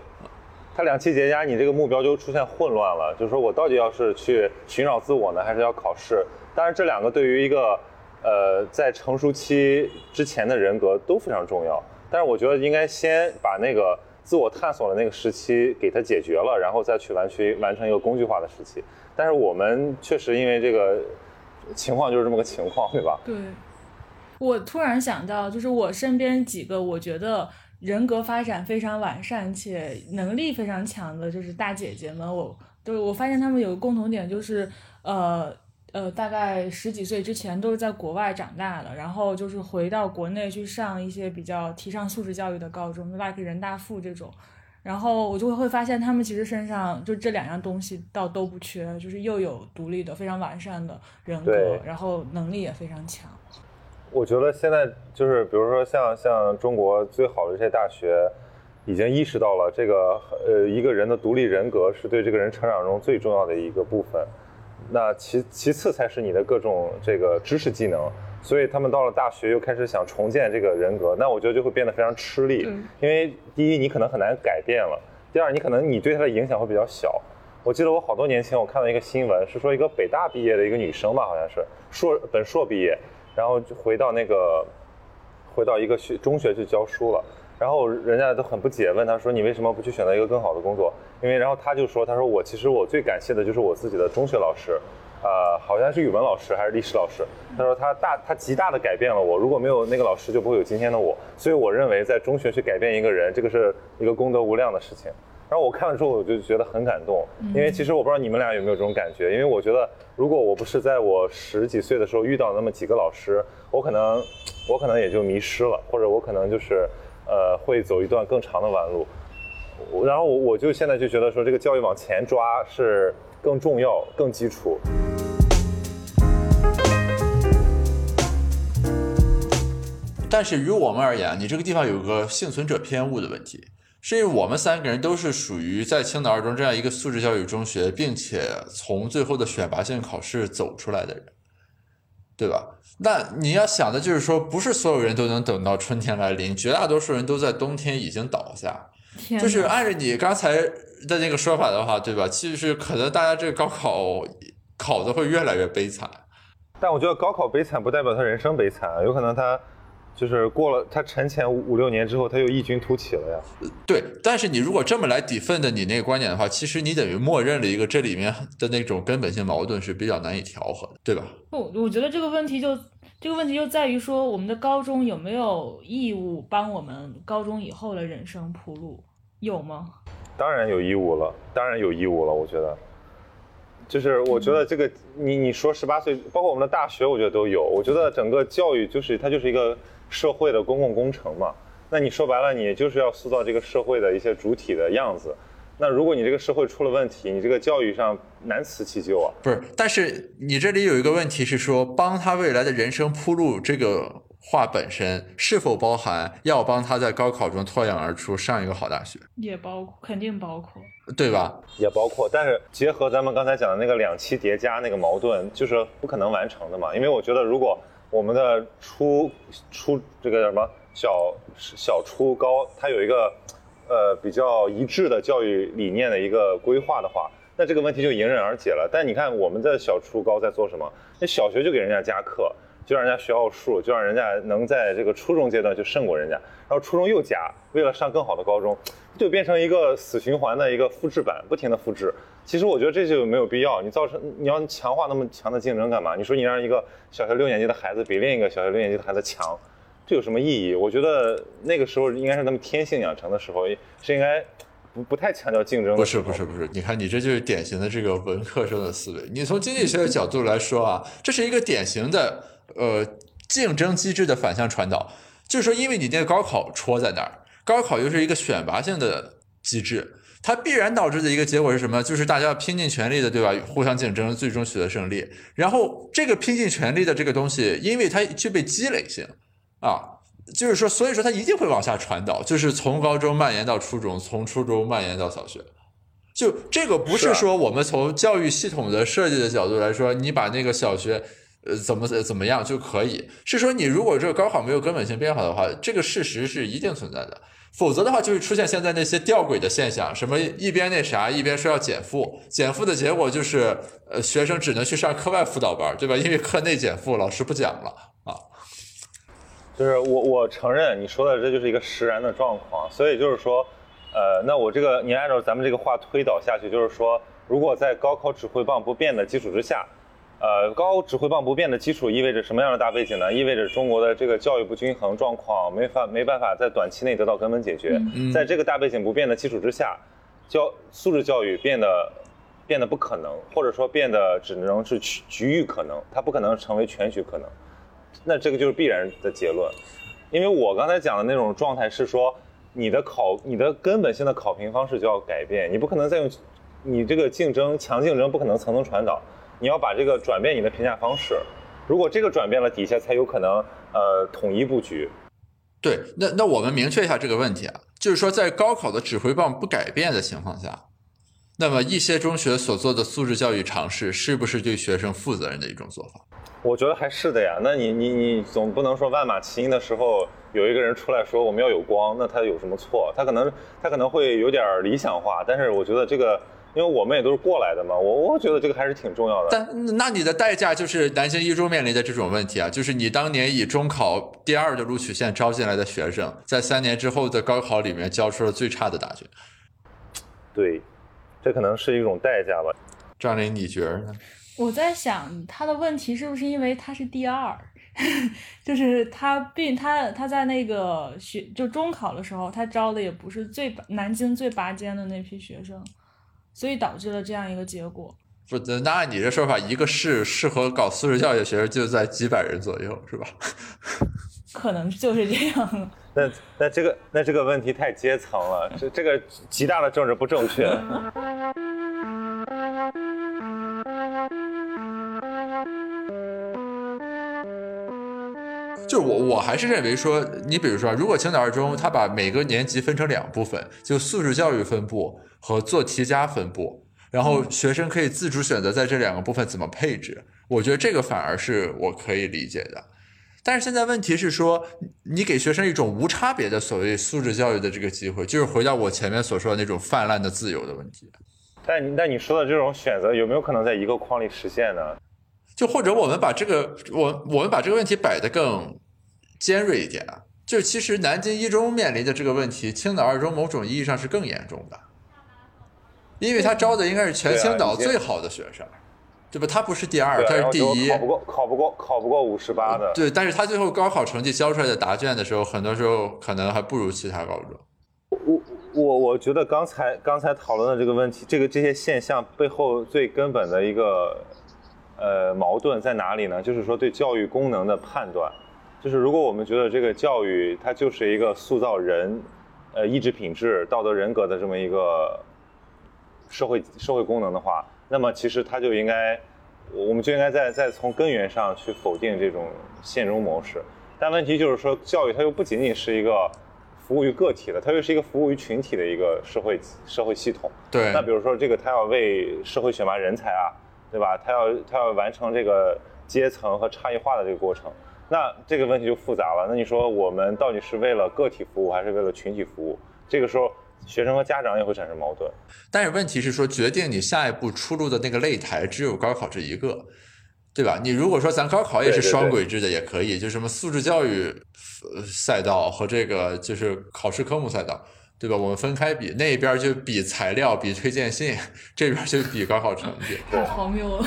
Speaker 3: 它两期叠加，你这个目标就出现混乱了。就是说我到底要是去寻找自我呢，还是要考试？当然，这两个对于一个呃在成熟期之前的人格都非常重要。但是我觉得应该先把那个自我探索的那个时期给它解决了，然后再去完去完成一个工具化的时期。但是我们确实因为这个情况就是这么个情况，对吧？
Speaker 2: 对。我突然想到，就是我身边几个，我觉得。人格发展非常完善且能力非常强的，就是大姐姐们，我都我发现她们有个共同点，就是呃呃，大概十几岁之前都是在国外长大的，然后就是回到国内去上一些比较提倡素质教育的高中，like 人大附这种，然后我就会发现他们其实身上就这两样东西倒都不缺，就是又有独立的非常完善的人格，然后能力也非常强。
Speaker 3: 我觉得现在就是，比如说像像中国最好的这些大学，已经意识到了这个呃一个人的独立人格是对这个人成长中最重要的一个部分。那其其次才是你的各种这个知识技能。所以他们到了大学又开始想重建这个人格，那我觉得就会变得非常吃力。因为第一你可能很难改变了，第二你可能你对他的影响会比较小。我记得我好多年前我看到一个新闻，是说一个北大毕业的一个女生吧，好像是硕本硕毕业，然后就回到那个回到一个学中学去教书了，然后人家都很不解，问他说你为什么不去选择一个更好的工作？因为然后他就说他说我其实我最感谢的就是我自己的中学老师。呃，好像是语文老师还是历史老师。他说他大他极大的改变了我，如果没有那个老师，就不会有今天的我。所以我认为在中学去改变一个人，这个是一个功德无量的事情。然后我看了之后，我就觉得很感动，因为其实我不知道你们俩有没有这种感觉，因为我觉得如果我不是在我十几岁的时候遇到那么几个老师，我可能我可能也就迷失了，或者我可能就是呃会走一段更长的弯路。然后我我就现在就觉得说这个教育往前抓是。更重要、更基础。
Speaker 4: 但是于我们而言，你这个地方有个幸存者偏误的问题，是因为我们三个人都是属于在青岛二中这样一个素质教育中学，并且从最后的选拔性考试走出来的人，对吧？那你要想的就是说，不是所有人都能等到春天来临，绝大多数人都在冬天已经倒下。就是按照你刚才的那个说法的话，对吧？其实可能大家这个高考考的会越来越悲惨。
Speaker 3: 但我觉得高考悲惨不代表他人生悲惨，有可能他就是过了他沉潜五六年之后，他又异军突起了呀。
Speaker 4: 对，但是你如果这么来抵分的你那个观点的话，其实你等于默认了一个这里面的那种根本性矛盾是比较难以调和的，对吧？
Speaker 2: 不，我觉得这个问题就这个问题就在于说，我们的高中有没有义务帮我们高中以后的人生铺路？有吗？
Speaker 3: 当然有义务了，当然有义务了。我觉得，就是我觉得这个，你你说十八岁，包括我们的大学，我觉得都有。我觉得整个教育就是它就是一个社会的公共工程嘛。那你说白了，你就是要塑造这个社会的一些主体的样子。那如果你这个社会出了问题，你这个教育上难辞其咎啊。
Speaker 4: 不是，但是你这里有一个问题是说，帮他未来的人生铺路，这个。话本身是否包含要帮他在高考中脱颖而出，上一个好大学？
Speaker 2: 也包括，肯定包括，
Speaker 4: 对吧？
Speaker 3: 也包括，但是结合咱们刚才讲的那个两期叠加那个矛盾，就是不可能完成的嘛。因为我觉得，如果我们的初初这个叫什么小小初高，它有一个呃比较一致的教育理念的一个规划的话，那这个问题就迎刃而解了。但你看我们的小初高在做什么？那小学就给人家加课。就让人家学奥数，就让人家能在这个初中阶段就胜过人家，然后初中又加，为了上更好的高中，就变成一个死循环的一个复制版，不停的复制。其实我觉得这就没有必要，你造成你要强化那么强的竞争干嘛？你说你让一个小学六年级的孩子比另一个小学六年级的孩子强，这有什么意义？我觉得那个时候应该是他们天性养成的时候，是应该不不太强调竞争。
Speaker 4: 不是不是不是，你看你这就是典型的这个文科生的思维。你从经济学的角度来说啊，这是一个典型的。呃，竞争机制的反向传导，就是说，因为你那个高考戳在那儿，高考又是一个选拔性的机制，它必然导致的一个结果是什么？就是大家要拼尽全力的，对吧？互相竞争，最终取得胜利。然后这个拼尽全力的这个东西，因为它具备积累性，啊，就是说，所以说它一定会往下传导，就是从高中蔓延到初中，从初中蔓延到小学。就这个不是说我们从教育系统的设计的角度来说，你把那个小学。呃，怎么怎么样就可以？是说你如果这个高考没有根本性变化的话，这个事实是一定存在的。否则的话，就会出现现在那些吊诡的现象，什么一边那啥，一边说要减负，减负的结果就是，呃，学生只能去上课外辅导班，对吧？因为课内减负，老师不讲了啊。
Speaker 3: 就是我我承认你说的这就是一个实然的状况，所以就是说，呃，那我这个你按照咱们这个话推导下去，就是说，如果在高考指挥棒不变的基础之下。呃，高指挥棒不变的基础意味着什么样的大背景呢？意味着中国的这个教育不均衡状况没法没办法在短期内得到根本解决。在这个大背景不变的基础之下，教素质教育变得变得不可能，或者说变得只能是局局域可能，它不可能成为全局可能。那这个就是必然的结论。因为我刚才讲的那种状态是说，你的考你的根本性的考评方式就要改变，你不可能再用你这个竞争强竞争不可能层层传导。你要把这个转变你的评价方式，如果这个转变了，底下才有可能呃统一布局。
Speaker 4: 对，那那我们明确一下这个问题啊，就是说在高考的指挥棒不改变的情况下，那么一些中学所做的素质教育尝试，是不是对学生负责任的一种做法？
Speaker 3: 我觉得还是的呀。那你你你总不能说万马齐喑的时候有一个人出来说我们要有光，那他有什么错？他可能他可能会有点理想化，但是我觉得这个。因为我们也都是过来的嘛，我我觉得这个还是挺重要的。
Speaker 4: 但那你的代价就是南京一中面临的这种问题啊，就是你当年以中考第二的录取线招进来的学生，在三年之后的高考里面交出了最差的答卷。
Speaker 3: 对，这可能是一种代价吧。
Speaker 4: 张琳，你觉得呢？
Speaker 2: 我在想他的问题是不是因为他是第二，*laughs* 就是他并他他在那个学就中考的时候，他招的也不是最南京最拔尖的那批学生。所以导致了这样一个结果。
Speaker 4: 不，那按你这说法，一个市适合搞素质教育的学生就在几百人左右，是吧？*laughs*
Speaker 2: 可能就是这样。*laughs*
Speaker 3: 那那这个那这个问题太阶层了，这这个极大的政治不正确。*laughs*
Speaker 4: 就是我我还是认为说，你比如说，如果青岛二中他把每个年级分成两部分，就素质教育分部。和做题家分布，然后学生可以自主选择在这两个部分怎么配置。我觉得这个反而是我可以理解的。但是现在问题是说，你给学生一种无差别的所谓素质教育的这个机会，就是回到我前面所说的那种泛滥的自由的问题。
Speaker 3: 但但你说的这种选择有没有可能在一个框里实现呢？
Speaker 4: 就或者我们把这个我我们把这个问题摆得更尖锐一点啊，就是其实南京一中面临的这个问题，青岛二中某种意义上是更严重的。因为他招的应该是全青岛最好的学生，对吧？他不是第二，他是第一。
Speaker 3: 考不过，考不过，考不过五十八的。
Speaker 4: 对，但是他最后高考成绩交出来的答卷的时候，很多时候可能还不如其他高中。
Speaker 3: 我我我觉得刚才刚才讨论的这个问题，这个这些现象背后最根本的一个呃矛盾在哪里呢？就是说对教育功能的判断，就是如果我们觉得这个教育它就是一个塑造人呃意志品质、道德人格的这么一个。社会社会功能的话，那么其实它就应该，我们就应该在在从根源上去否定这种现中模式。但问题就是说，教育它又不仅仅是一个服务于个体的，它又是一个服务于群体的一个社会社会系统。
Speaker 4: 对。
Speaker 3: 那比如说这个，它要为社会选拔人才啊，对吧？它要它要完成这个阶层和差异化的这个过程，那这个问题就复杂了。那你说我们到底是为了个体服务，还是为了群体服务？这个时候。学生和家长也会产生矛盾，
Speaker 4: 但是问题是说，决定你下一步出路的那个擂台只有高考这一个，对吧？你如果说咱高考也是双轨制的，也可以，就什么素质教育赛道和这个就是考试科目赛道，对吧？我们分开比，那边就比材料、比推荐信，这边就比高考成绩，
Speaker 2: 太荒谬了。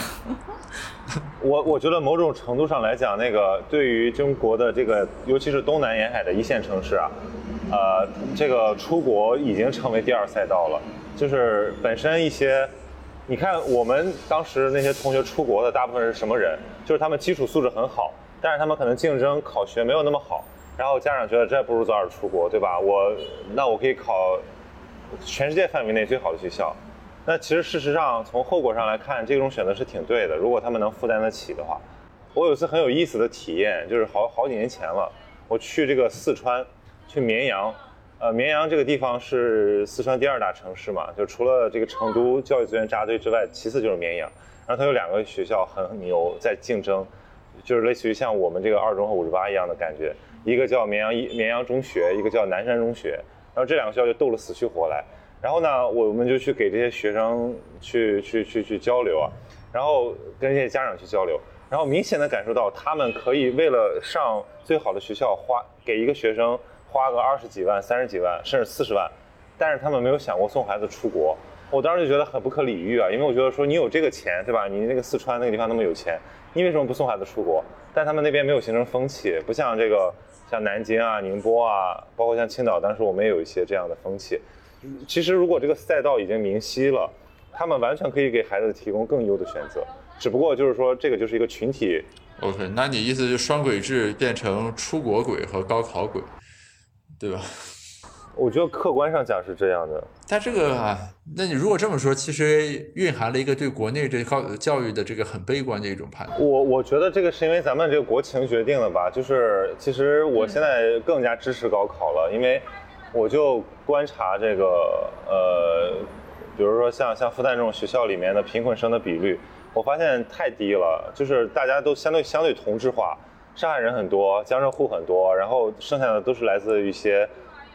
Speaker 2: *laughs*
Speaker 3: 我我觉得某种程度上来讲，那个对于中国的这个，尤其是东南沿海的一线城市啊。呃，这个出国已经成为第二赛道了。就是本身一些，你看我们当时那些同学出国的大部分是什么人？就是他们基础素质很好，但是他们可能竞争考学没有那么好。然后家长觉得这不如早点出国，对吧？我那我可以考全世界范围内最好的学校。那其实事实上从后果上来看，这种选择是挺对的。如果他们能负担得起的话，我有一次很有意思的体验，就是好好几年前了，我去这个四川。去绵阳，呃，绵阳这个地方是四川第二大城市嘛，就除了这个成都教育资源扎堆之外，其次就是绵阳。然后它有两个学校很牛，在竞争，就是类似于像我们这个二中和五十八一样的感觉，一个叫绵阳一绵阳中学，一个叫南山中学。然后这两个学校就斗了死去活来。然后呢，我们就去给这些学生去去去去交流啊，然后跟这些家长去交流，然后明显的感受到他们可以为了上最好的学校花给一个学生。花个二十几万、三十几万，甚至四十万，但是他们没有想过送孩子出国。我当时就觉得很不可理喻啊，因为我觉得说你有这个钱，对吧？你那个四川那个地方那么有钱，你为什么不送孩子出国？但他们那边没有形成风气，不像这个像南京啊、宁波啊，包括像青岛，当时我们也有一些这样的风气。其实如果这个赛道已经明晰了，他们完全可以给孩子提供更优的选择，只不过就是说这个就是一个群体。
Speaker 4: OK，那你意思就双轨制变成出国轨和高考轨？对吧？
Speaker 3: 我觉得客观上讲是这样的。
Speaker 4: 但这个啊，那你如果这么说，其实蕴含了一个对国内这高教育的这个很悲观的一种判断。
Speaker 3: 我我觉得这个是因为咱们这个国情决定的吧。就是其实我现在更加支持高考了，因为我就观察这个呃，比如说像像复旦这种学校里面的贫困生的比率，我发现太低了，就是大家都相对相对同质化。上海人很多，江浙沪很多，然后剩下的都是来自一些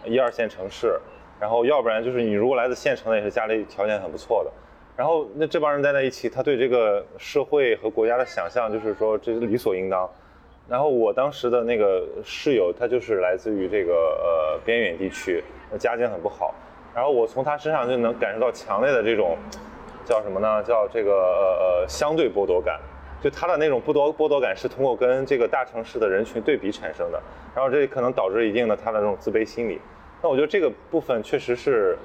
Speaker 3: 一二线城市，然后要不然就是你如果来自县城的，也是家里条件很不错的。然后那这帮人待在一起，他对这个社会和国家的想象就是说这是理所应当。然后我当时的那个室友，他就是来自于这个呃边远地区，家境很不好。然后我从他身上就能感受到强烈的这种叫什么呢？叫这个呃呃相对剥夺感。就他的那种剥夺剥夺感是通过跟这个大城市的人群对比产生的，然后这可能导致一定的他的那种自卑心理。那我觉得这个部分确实是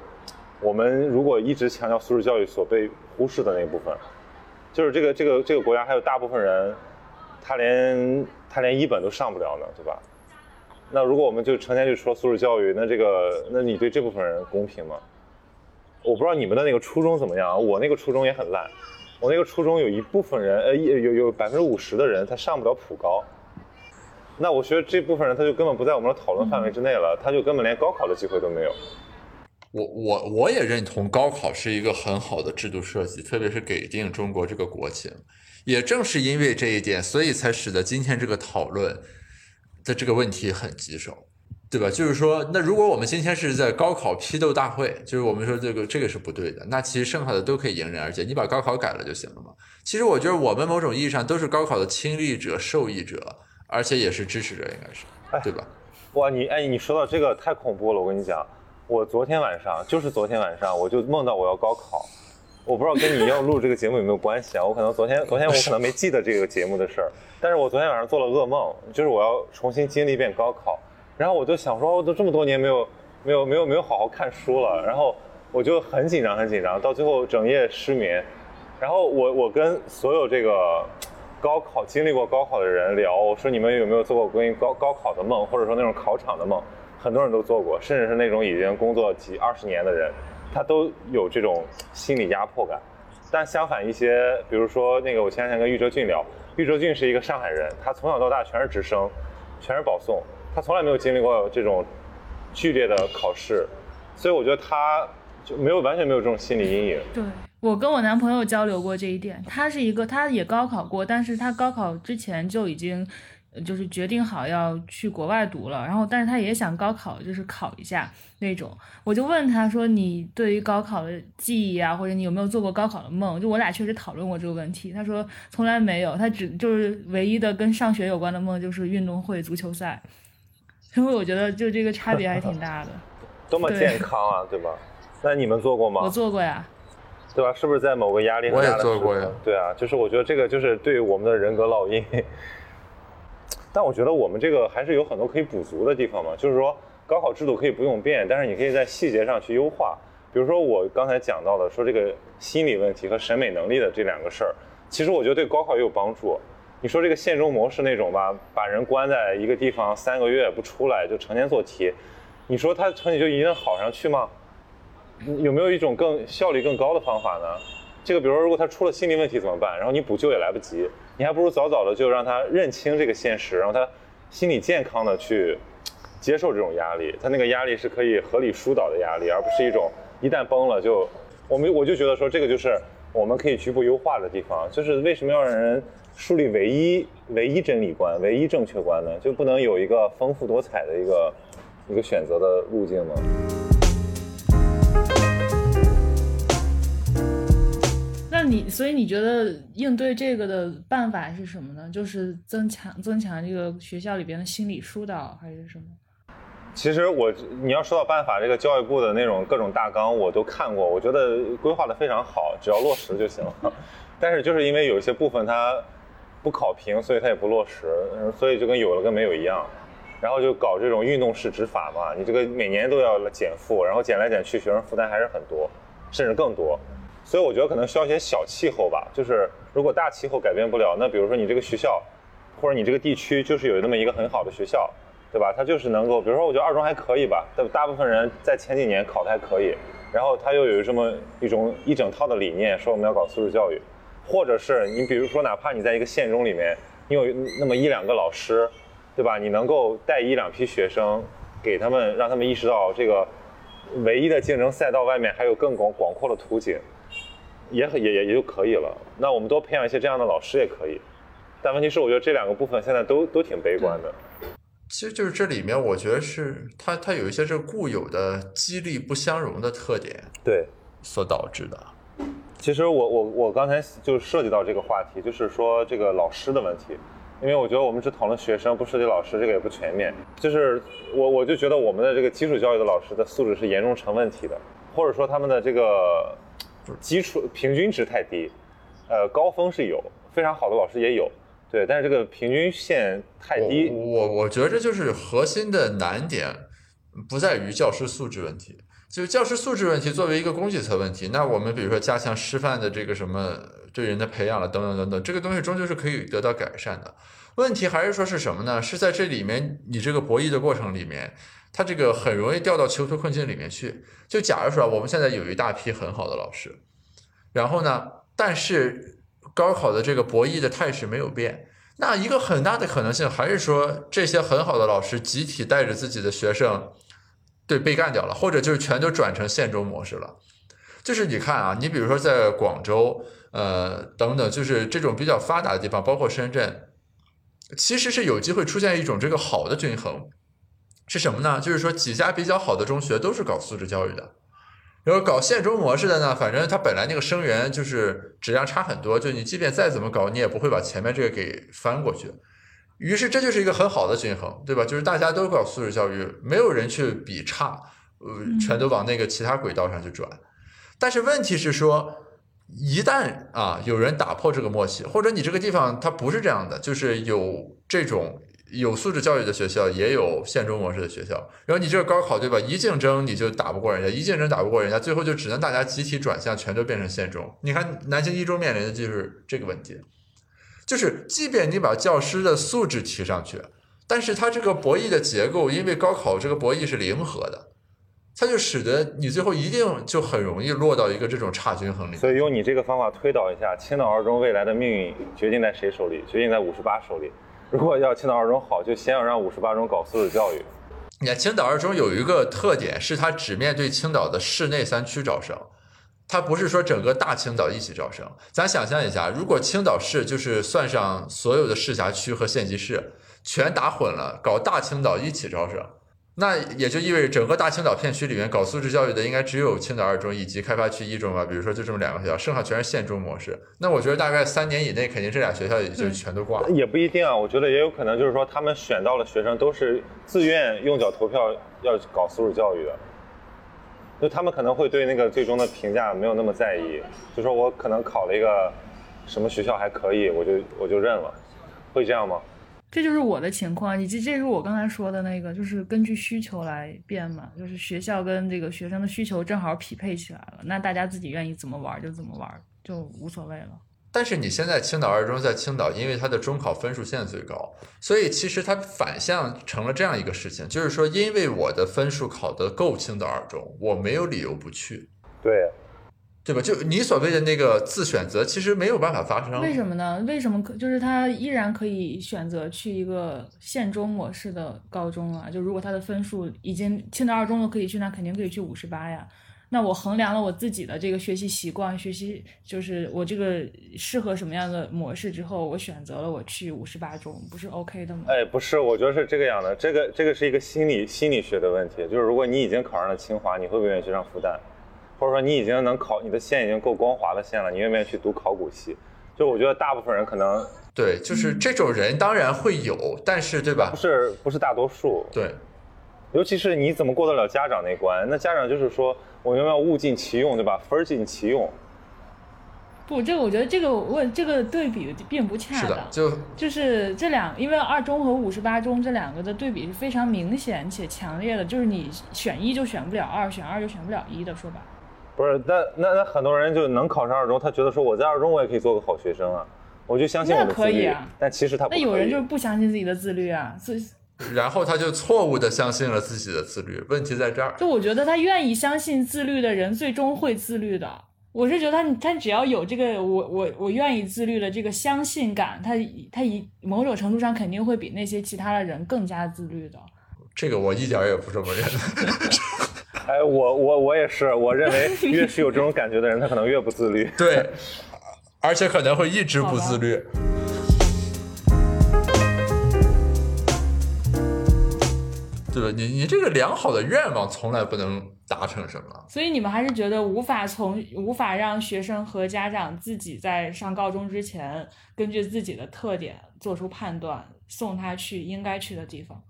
Speaker 3: 我们如果一直强调素质教育所被忽视的那部分，就是这个这个这个国家还有大部分人，他连他连一本都上不了呢，对吧？那如果我们就成天就说素质教育，那这个那你对这部分人公平吗？我不知道你们的那个初中怎么样，我那个初中也很烂。我那个初中有一部分人，呃，有有百分之五十的人他上不了普高，那我觉得这部分人他就根本不在我们的讨论范围之内了，他就根本连高考的机会都没有。
Speaker 4: 我我我也认同高考是一个很好的制度设计，特别是给定中国这个国情。也正是因为这一点，所以才使得今天这个讨论的这个问题很棘手。对吧？就是说，那如果我们今天是在高考批斗大会，就是我们说这个这个是不对的，那其实剩下的都可以迎刃而解，你把高考改了就行了嘛。其实我觉得我们某种意义上都是高考的亲历者、受益者，而且也是支持者，应该是，对吧？
Speaker 3: 哇，你哎，你说到这个太恐怖了，我跟你讲，我昨天晚上就是昨天晚上，我就梦到我要高考，我不知道跟你要录这个节目有没有关系啊？我可能昨天昨天我可能没记得这个节目的事儿，但是我昨天晚上做了噩梦，就是我要重新经历一遍高考。然后我就想说，我都这么多年没有没有没有没有好好看书了，然后我就很紧张很紧张，到最后整夜失眠。然后我我跟所有这个高考经历过高考的人聊，我说你们有没有做过关于高高考的梦，或者说那种考场的梦？很多人都做过，甚至是那种已经工作几二十年的人，他都有这种心理压迫感。但相反一些，比如说那个我前两天跟玉哲俊聊，玉哲俊是一个上海人，他从小到大全是直升，全是保送。他从来没有经历过这种剧烈的考试，所以我觉得他就没有完全没有这种心理阴影。
Speaker 2: 对我跟我男朋友交流过这一点，他是一个他也高考过，但是他高考之前就已经就是决定好要去国外读了，然后但是他也想高考就是考一下那种。我就问他说：“你对于高考的记忆啊，或者你有没有做过高考的梦？”就我俩确实讨论过这个问题。他说从来没有，他只就是唯一的跟上学有关的梦就是运动会足球赛。*laughs* 因为我觉得就这个差别还挺大的，*laughs*
Speaker 3: 多么健康啊，对吧？那你们做过吗？
Speaker 2: 我做过呀，
Speaker 3: 对吧？是不是在某个压力很大的
Speaker 4: 时候？
Speaker 3: 对啊，就是我觉得这个就是对我们的人格烙印。*laughs* 但我觉得我们这个还是有很多可以补足的地方嘛。就是说，高考制度可以不用变，但是你可以在细节上去优化。比如说我刚才讲到的，说这个心理问题和审美能力的这两个事儿，其实我觉得对高考也有帮助。你说这个县中模式那种吧，把人关在一个地方三个月不出来，就成天做题，你说他成绩就一定好上去吗？有没有一种更效率更高的方法呢？这个比如说，如果他出了心理问题怎么办？然后你补救也来不及，你还不如早早的就让他认清这个现实，让他心理健康的去接受这种压力。他那个压力是可以合理疏导的压力，而不是一种一旦崩了就我们我就觉得说这个就是我们可以局部优化的地方，就是为什么要让人。树立唯一唯一真理观、唯一正确观呢？就不能有一个丰富多彩的一个一个选择的路径吗？
Speaker 2: 你所以你觉得应对这个的办法是什么呢？就是增强增强这个学校里边的心理疏导，还是什么？
Speaker 3: 其实我你要说到办法，这个教育部的那种各种大纲我都看过，我觉得规划的非常好，只要落实就行了。*laughs* 但是就是因为有一些部分它。不考评，所以它也不落实，所以就跟有了跟没有一样，然后就搞这种运动式执法嘛，你这个每年都要来减负，然后减来减去，学生负担还是很多，甚至更多，所以我觉得可能需要一些小气候吧，就是如果大气候改变不了，那比如说你这个学校，或者你这个地区就是有那么一个很好的学校，对吧？它就是能够，比如说我觉得二中还可以吧，但大部分人在前几年考的还可以，然后他又有这么一种一整套的理念，说我们要搞素质教育，或者是你比如说哪怕你在一个县中里面，你有那么一两个老师，对吧？你能够带一两批学生，给他们让他们意识到这个唯一的竞争赛道外面还有更广广阔的图景，也很也也也就可以了。那我们多培养一些这样的老师也可以。但问题是，我觉得这两个部分现在都都挺悲观的。
Speaker 4: 其实就是这里面，我觉得是它它有一些这固有的激励不相容的特点
Speaker 3: 对，
Speaker 4: 所导致的。
Speaker 3: 其实我我我刚才就涉及到这个话题，就是说这个老师的问题，因为我觉得我们只讨论学生，不涉及老师，这个也不全面。就是我我就觉得我们的这个基础教育的老师的素质是严重成问题的，或者说他们的这个基础平均值太低，呃，高峰是有，非常好的老师也有，对，但是这个平均线太低。
Speaker 4: 我我我觉得这就是核心的难点，不在于教师素质问题，就是教师素质问题作为一个供给侧问题，那我们比如说加强师范的这个什么对人的培养了等等等等，这个东西终究是可以得到改善的。问题还是说是什么呢？是在这里面你这个博弈的过程里面，他这个很容易掉到囚徒困境里面去。就假如说我们现在有一大批很好的老师，然后呢，但是高考的这个博弈的态势没有变。那一个很大的可能性还是说，这些很好的老师集体带着自己的学生，对被干掉了，或者就是全都转成县中模式了。就是你看啊，你比如说在广州，呃等等，就是这种比较发达的地方，包括深圳，其实是有机会出现一种这个好的均衡，是什么呢？就是说几家比较好的中学都是搞素质教育的。然后搞县中模式的呢，反正它本来那个生源就是质量差很多，就你即便再怎么搞，你也不会把前面这个给翻过去。于是这就是一个很好的均衡，对吧？就是大家都搞素质教育，没有人去比差，呃，全都往那个其他轨道上去转。但是问题是说，一旦啊有人打破这个默契，或者你这个地方它不是这样的，就是有这种。有素质教育的学校，也有县中模式的学校。然后你这个高考，对吧？一竞争你就打不过人家，一竞争打不过人家，最后就只能大家集体转向，全都变成县中。你看南京一中面临的就是这个问题，就是即便你把教师的素质提上去，但是它这个博弈的结构，因为高考这个博弈是零和的，它就使得你最后一定就很容易落到一个这种差均衡里。
Speaker 3: 所以用你这个方法推导一下，青岛二中未来的命运决定在谁手里？决定在五十八手里。如果要青岛二中好，就先要让五十八中搞素质教育。
Speaker 4: 你看青岛二中有一个特点，是它只面对青岛的市内三区招生，它不是说整个大青岛一起招生。咱想象一下，如果青岛市就是算上所有的市辖区和县级市全打混了，搞大青岛一起招生。那也就意味着整个大青岛片区里面搞素质教育的应该只有青岛二中以及开发区一中吧，比如说就这么两个学校，剩下全是县中模式。那我觉得大概三年以内，肯定这俩学校也就全都挂了。
Speaker 3: 也不一定啊，我觉得也有可能就是说他们选到的学生都是自愿用脚投票要搞素质教育的，就他们可能会对那个最终的评价没有那么在意，就说我可能考了一个什么学校还可以，我就我就认了，会这样吗？
Speaker 2: 这就是我的情况，以及这是我刚才说的那个，就是根据需求来变嘛，就是学校跟这个学生的需求正好匹配起来了，那大家自己愿意怎么玩就怎么玩，就无所谓了。
Speaker 4: 但是你现在青岛二中在青岛，因为它的中考分数线最高，所以其实它反向成了这样一个事情，就是说，因为我的分数考得够青岛二中，我没有理由不去。
Speaker 3: 对。
Speaker 4: 对吧？就你所谓的那个自选择，其实没有办法发生。
Speaker 2: 为什么呢？为什么可就是他依然可以选择去一个县中模式的高中啊？就如果他的分数已经青岛二中都可以去，那肯定可以去五十八呀。那我衡量了我自己的这个学习习惯，学习就是我这个适合什么样的模式之后，我选择了我去五十八中，不是 OK 的吗？
Speaker 3: 哎，不是，我觉得是这个样的。这个这个是一个心理心理学的问题，就是如果你已经考上了清华，你会不会愿意去上复旦？或者说你已经能考，你的线已经够光滑的线了，你愿不愿意去读考古系？就我觉得大部分人可能
Speaker 4: 对，就是这种人当然会有，但是对吧？
Speaker 3: 不是不是大多数。
Speaker 4: 对，
Speaker 3: 尤其是你怎么过得了家长那关？那家长就是说我要物尽其用，对吧？分尽其用。
Speaker 2: 不，这个我觉得这个问这个对比并不恰当。
Speaker 4: 就
Speaker 2: 就是这两，因为二中和五十八中这两个的对比是非常明显且强烈的，就是你选一就选不了二，选二就选不了一的，说白。
Speaker 3: 不是，那那那很多人就能考上二中，他觉得说我在二中我也可以做个好学生啊，我就相信我的自律。
Speaker 2: 那可以啊，
Speaker 3: 但其实他
Speaker 2: 那有人就是不相信自己的自律啊，自 *laughs*
Speaker 4: 然后他就错误的相信了自己的自律。问题在这儿，
Speaker 2: 就我觉得他愿意相信自律的人，最终会自律的。我是觉得他，他只要有这个我我我愿意自律的这个相信感，他他一某种程度上肯定会比那些其他的人更加自律的。
Speaker 4: 这个我一点也不这么认。*laughs* *laughs*
Speaker 3: 哎，我我我也是，我认为越是有这种感觉的人，他可能越不自律。*laughs*
Speaker 4: 对，而且可能会一直不自律。对吧？你你这个良好的愿望从来不能达成什么，
Speaker 2: 所以你们还是觉得无法从无法让学生和家长自己在上高中之前根据自己的特点做出判断，送他去应该去的地方。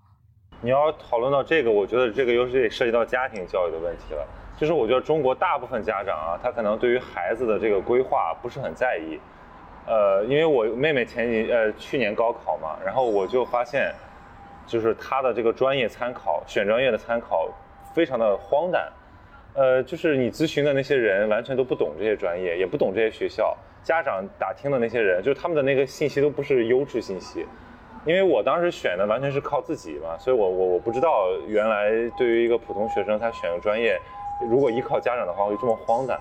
Speaker 3: 你要讨论到这个，我觉得这个又是涉及到家庭教育的问题了。就是我觉得中国大部分家长啊，他可能对于孩子的这个规划不是很在意。呃，因为我妹妹前几呃去年高考嘛，然后我就发现。就是他的这个专业参考，选专业的参考非常的荒诞，呃，就是你咨询的那些人完全都不懂这些专业，也不懂这些学校，家长打听的那些人，就是他们的那个信息都不是优质信息，因为我当时选的完全是靠自己嘛，所以我我我不知道原来对于一个普通学生他选个专业，如果依靠家长的话会这么荒诞，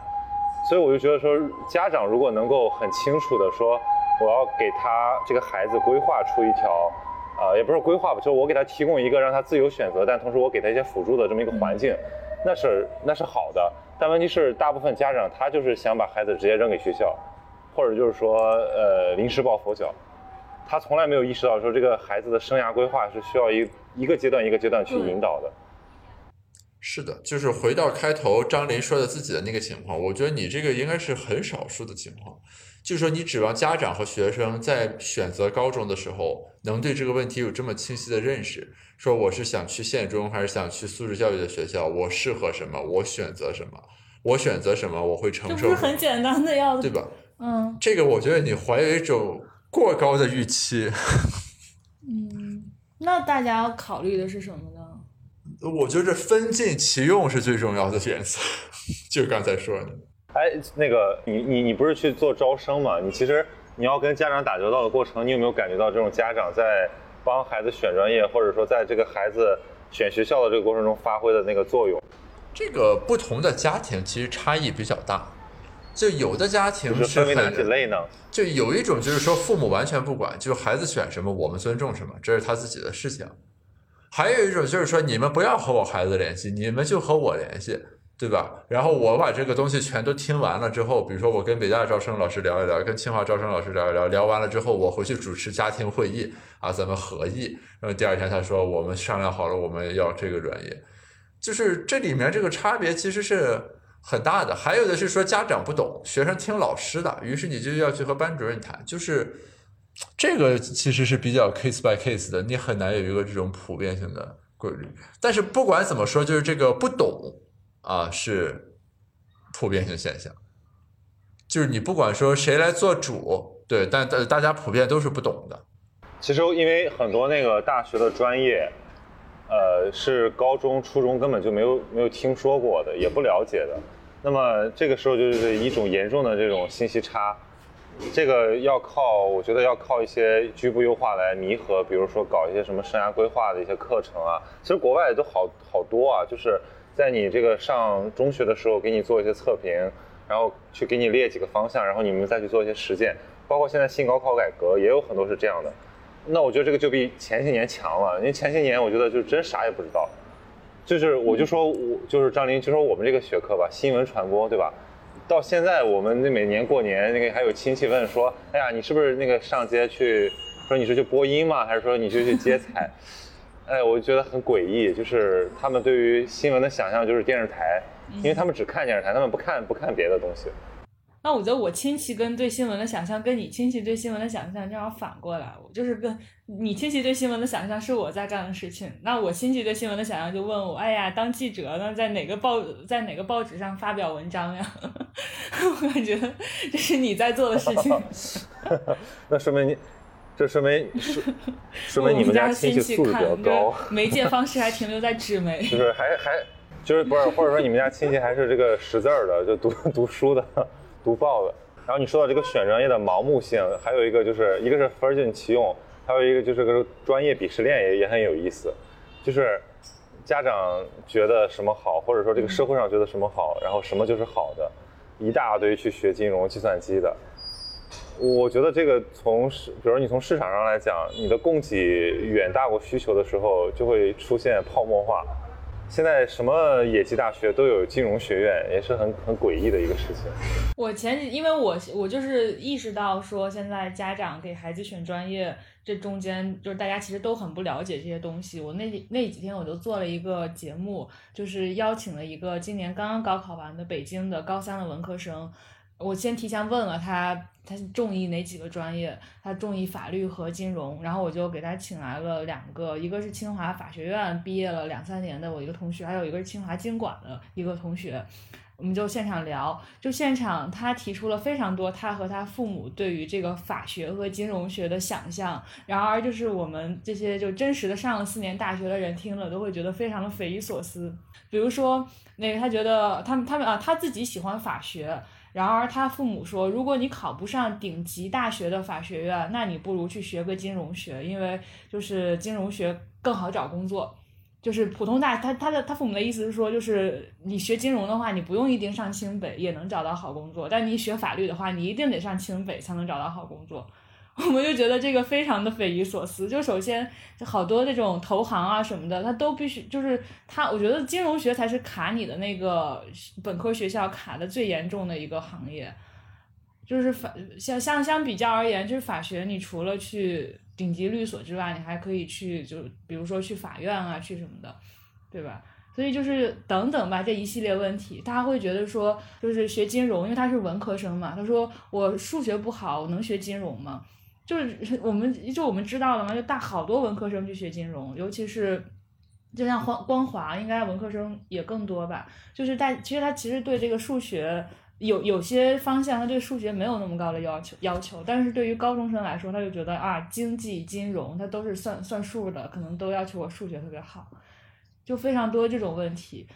Speaker 3: 所以我就觉得说家长如果能够很清楚的说，我要给他这个孩子规划出一条。啊，也不是规划吧，就是我给他提供一个让他自由选择，但同时我给他一些辅助的这么一个环境，那是那是好的。但问题是，大部分家长他就是想把孩子直接扔给学校，或者就是说呃临时抱佛脚，他从来没有意识到说这个孩子的生涯规划是需要一一个阶段一个阶段去引导的。
Speaker 4: 是的，就是回到开头张林说的自己的那个情况，我觉得你这个应该是很少数的情况。就是说，你指望家长和学生在选择高中的时候，能对这个问题有这么清晰的认识？说我是想去县中，还是想去素质教育的学校？我适合什么？我选择什么？我选择什么？我会承受？这
Speaker 2: 不是很简单的要
Speaker 4: 对吧？
Speaker 2: 嗯，
Speaker 4: 这个我觉得你怀有一种过高的预期。
Speaker 2: 嗯，那大家要考虑的是什么呢？
Speaker 4: 我觉得分尽其用是最重要的原则，*laughs* 就刚才说的。
Speaker 3: 哎，那个，你你你不是去做招生吗？你其实你要跟家长打交道的过程，你有没有感觉到这种家长在帮孩子选专业，或者说在这个孩子选学校的这个过程中发挥的那个作用？
Speaker 4: 这个不同的家庭其实差异比较大，就有的家庭是
Speaker 3: 分为哪几类呢？
Speaker 4: 就有一种就是说父母完全不管，就是孩子选什么我们尊重什么，这是他自己的事情；还有一种就是说你们不要和我孩子联系，你们就和我联系。对吧？然后我把这个东西全都听完了之后，比如说我跟北大招生老师聊一聊，跟清华招生老师聊一聊，聊完了之后，我回去主持家庭会议啊，咱们合议。然后第二天他说我们商量好了，我们要这个专业，就是这里面这个差别其实是很大的。还有的是说家长不懂，学生听老师的，于是你就要去和班主任谈，就是这个其实是比较 case by case 的，你很难有一个这种普遍性的规律。但是不管怎么说，就是这个不懂。啊，是普遍性现象，就是你不管说谁来做主，对，但大大家普遍都是不懂的。
Speaker 3: 其实因为很多那个大学的专业，呃，是高中、初中根本就没有没有听说过的，也不了解的。那么这个时候就是一种严重的这种信息差，这个要靠，我觉得要靠一些局部优化来弥合，比如说搞一些什么生涯规划的一些课程啊。其实国外都好好多啊，就是。在你这个上中学的时候，给你做一些测评，然后去给你列几个方向，然后你们再去做一些实践。包括现在新高考改革也有很多是这样的。那我觉得这个就比前些年强了，因为前些年我觉得就真啥也不知道。就是我就说我就是张林，就说我们这个学科吧，新闻传播对吧？到现在我们那每年过年那个还有亲戚问说，哎呀，你是不是那个上街去，说你是去播音吗？还是说你是去接彩？*laughs* 哎，我就觉得很诡异，就是他们对于新闻的想象就是电视台，因为他们只看电视台，他们不看不看别的东西。
Speaker 2: 那我觉得我亲戚跟对新闻的想象，跟你亲戚对新闻的想象正好反过来，我就是跟你亲戚对新闻的想象是我在干的事情，那我亲戚对新闻的想象就问我，哎呀，当记者那在哪个报在哪个报纸上发表文章呀？*laughs* 我感觉这是你在做的事情。*laughs*
Speaker 3: 那说明你。这说明 *laughs* 说说明你们
Speaker 2: 家
Speaker 3: 亲戚素质比较高，
Speaker 2: 媒介方式还停留在纸媒，
Speaker 3: 就是还还就是不是或者说你们家亲戚还是这个识字儿的，就读读书的，读报的。然后你说到这个选专业的盲目性，还有一个就是一个是分尽其用，还有一个就是个专业鄙视链也也很有意思，就是家长觉得什么好，或者说这个社会上觉得什么好，然后什么就是好的，一大堆去学金融、计算机的。我觉得这个从市，比如你从市场上来讲，你的供给远大过需求的时候，就会出现泡沫化。现在什么野鸡大学都有金融学院，也是很很诡异的一个事情。
Speaker 2: 我前几，因为我我就是意识到说，现在家长给孩子选专业，这中间就是大家其实都很不了解这些东西。我那那几天我就做了一个节目，就是邀请了一个今年刚刚高考完的北京的高三的文科生。我先提前问了他，他中意哪几个专业？他中意法律和金融，然后我就给他请来了两个，一个是清华法学院毕业了两三年的我一个同学，还有一个是清华经管的一个同学，我们就现场聊，就现场他提出了非常多他和他父母对于这个法学和金融学的想象，然而就是我们这些就真实的上了四年大学的人听了都会觉得非常的匪夷所思，比如说那个他觉得他们他们啊他自己喜欢法学。然而，他父母说，如果你考不上顶级大学的法学院，那你不如去学个金融学，因为就是金融学更好找工作。就是普通大，他他的他父母的意思是说，就是你学金融的话，你不用一定上清北也能找到好工作，但你学法律的话，你一定得上清北才能找到好工作。我们就觉得这个非常的匪夷所思。就首先，好多这种投行啊什么的，他都必须就是他，我觉得金融学才是卡你的那个本科学校卡的最严重的一个行业。就是法相相相比较而言，就是法学，你除了去顶级律所之外，你还可以去就比如说去法院啊，去什么的，对吧？所以就是等等吧，这一系列问题，他会觉得说，就是学金融，因为他是文科生嘛，他说我数学不好，我能学金融吗？就是我们就我们知道了嘛，就大好多文科生去学金融，尤其是就像光光华，应该文科生也更多吧。就是大其实他其实对这个数学有有些方向，他对数学没有那么高的要求要求，但是对于高中生来说，他就觉得啊，经济金融他都是算算数的，可能都要求我数学特别好，就非常多这种问题。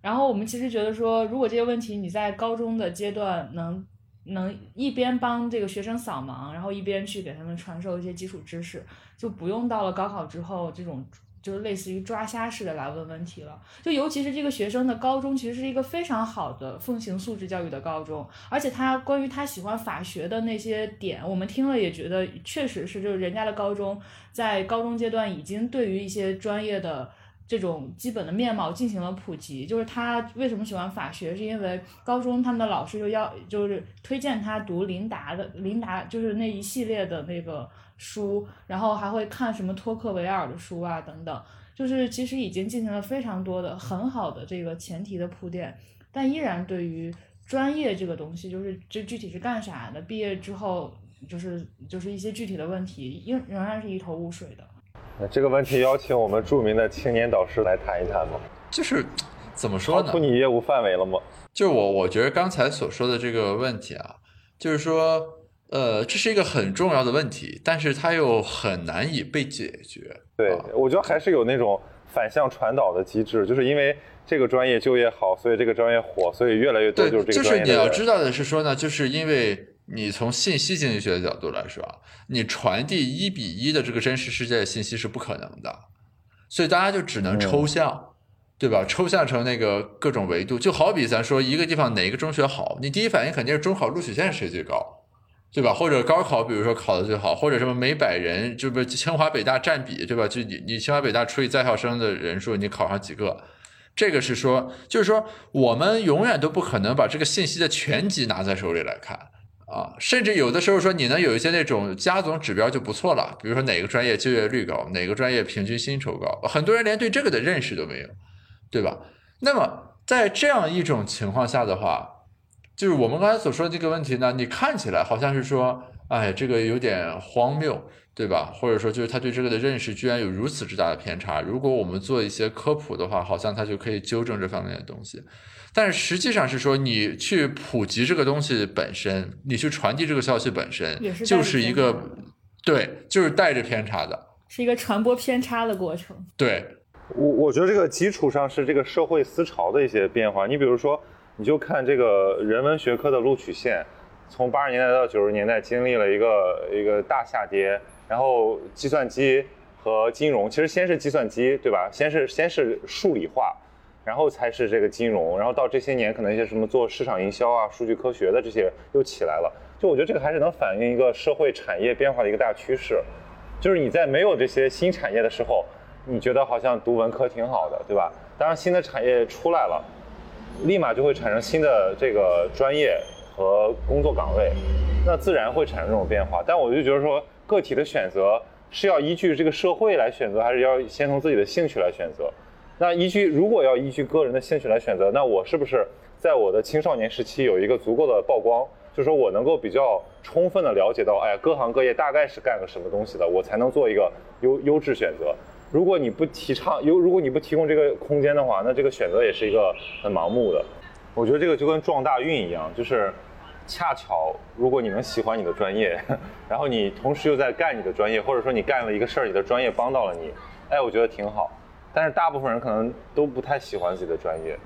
Speaker 2: 然后我们其实觉得说，如果这些问题你在高中的阶段能。能一边帮这个学生扫盲，然后一边去给他们传授一些基础知识，就不用到了高考之后这种就是类似于抓瞎似的来问问题了。就尤其是这个学生的高中其实是一个非常好的奉行素质教育的高中，而且他关于他喜欢法学的那些点，我们听了也觉得确实是，就是人家的高中在高中阶段已经对于一些专业的。这种基本的面貌进行了普及，就是他为什么喜欢法学，是因为高中他们的老师就要就是推荐他读林达的林达，就是那一系列的那个书，然后还会看什么托克维尔的书啊等等，就是其实已经进行了非常多的很好的这个前提的铺垫，但依然对于专业这个东西，就是这具体是干啥的，毕业之后就是就是一些具体的问题，仍仍然是一头雾水的。
Speaker 3: 这个问题邀请我们著名的青年导师来谈一谈吗？
Speaker 4: 就是怎么说
Speaker 3: 呢？超出你业务范围了吗？
Speaker 4: 就我我觉得刚才所说的这个问题啊，就是说，呃，这是一个很重要的问题，但是它又很难以被解决。
Speaker 3: 对，我觉得还是有那种反向传导的机制，就是因为这个专业就业好，所以这个专业火，所以越来越多就是这个专
Speaker 4: 业。就是你要知道的是说呢，就是因为。你从信息经济学的角度来说，你传递一比一的这个真实世界的信息是不可能的，所以大家就只能抽象，对吧？抽象成那个各种维度，就好比咱说一个地方哪一个中学好，你第一反应肯定是中考录取线谁最高，对吧？或者高考，比如说考的最好，或者什么每百人就不清华北大占比，对吧？就你你清华北大除以在校生的人数，你考上几个？这个是说，就是说我们永远都不可能把这个信息的全集拿在手里来看。啊，甚至有的时候说你能有一些那种加总指标就不错了，比如说哪个专业就业率高，哪个专业平均薪酬高，很多人连对这个的认识都没有，对吧？那么在这样一种情况下的话，就是我们刚才所说的这个问题呢，你看起来好像是说，哎，这个有点荒谬，对吧？或者说就是他对这个的认识居然有如此之大的偏差，如果我们做一些科普的话，好像他就可以纠正这方面的东西。但是实际上是说，你去普及这个东西本身，你去传递这个消息本身，就是一个，对，就是带着偏差的，
Speaker 2: 是一个传播偏差的过程。
Speaker 4: 对，
Speaker 3: 我我觉得这个基础上是这个社会思潮的一些变化。你比如说，你就看这个人文学科的录取线，从八十年代到九十年代经历了一个一个大下跌，然后计算机和金融，其实先是计算机，对吧？先是先是数理化，然后才是这个金融，然后到这些年可能一些什么做市场营销啊、数据科学的这些又起来了。就我觉得这个还是能反映一个社会产业变化的一个大趋势，就是你在没有这些新产业的时候，你觉得好像读文科挺好的，对吧？当然新的产业出来了，立马就会产生新的这个专业和工作岗位，那自然会产生这种变化。但我就觉得说，个体的选择是要依据这个社会来选择，还是要先从自己的兴趣来选择？那依据如果要依据个人的兴趣来选择，那我是不是在我的青少年时期有一个足够的曝光？就是说我能够比较充分的了解到，哎，各行各业大概是干个什么东西的，我才能做一个优优质选择。如果你不提倡优，如果你不提供这个空间的话，那这个选择也是一个很盲目的。我觉得这个就跟撞大运一样，就是恰巧如果你能喜欢你的专业，*laughs* 然后你同时又在干你的专业，或者说你干了一个事儿，你的专业帮到了你，哎，我觉得挺好。但是大部分人可能都不太喜欢自己的专业，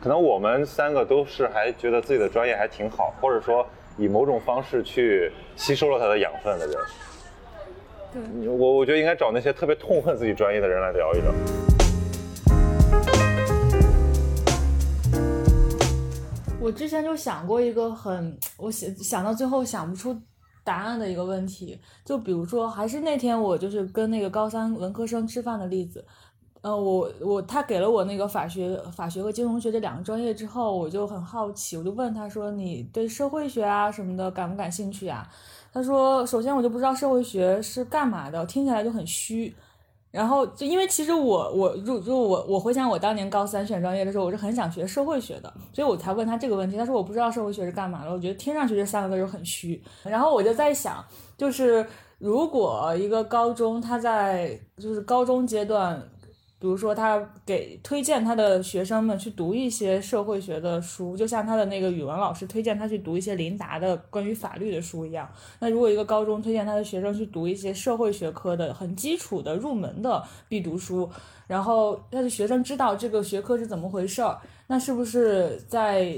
Speaker 3: 可能我们三个都是还觉得自己的专业还挺好，或者说。以某种方式去吸收了他的养分的人，
Speaker 2: 对，
Speaker 3: 我我觉得应该找那些特别痛恨自己专业的人来聊一聊。
Speaker 2: 我之前就想过一个很，我想想到最后想不出答案的一个问题，就比如说，还是那天我就是跟那个高三文科生吃饭的例子。呃，我我他给了我那个法学法学和金融学这两个专业之后，我就很好奇，我就问他说：“你对社会学啊什么的感不感兴趣啊？”他说：“首先我就不知道社会学是干嘛的，听起来就很虚。然后就因为其实我我如如我我回想我当年高三选专业的时候，我是很想学社会学的，所以我才问他这个问题。他说我不知道社会学是干嘛的，我觉得听上去这三个字就很虚。然后我就在想，就是如果一个高中他在就是高中阶段。比如说，他给推荐他的学生们去读一些社会学的书，就像他的那个语文老师推荐他去读一些林达的关于法律的书一样。那如果一个高中推荐他的学生去读一些社会学科的很基础的入门的必读书，然后他的学生知道这个学科是怎么回事儿，那是不是在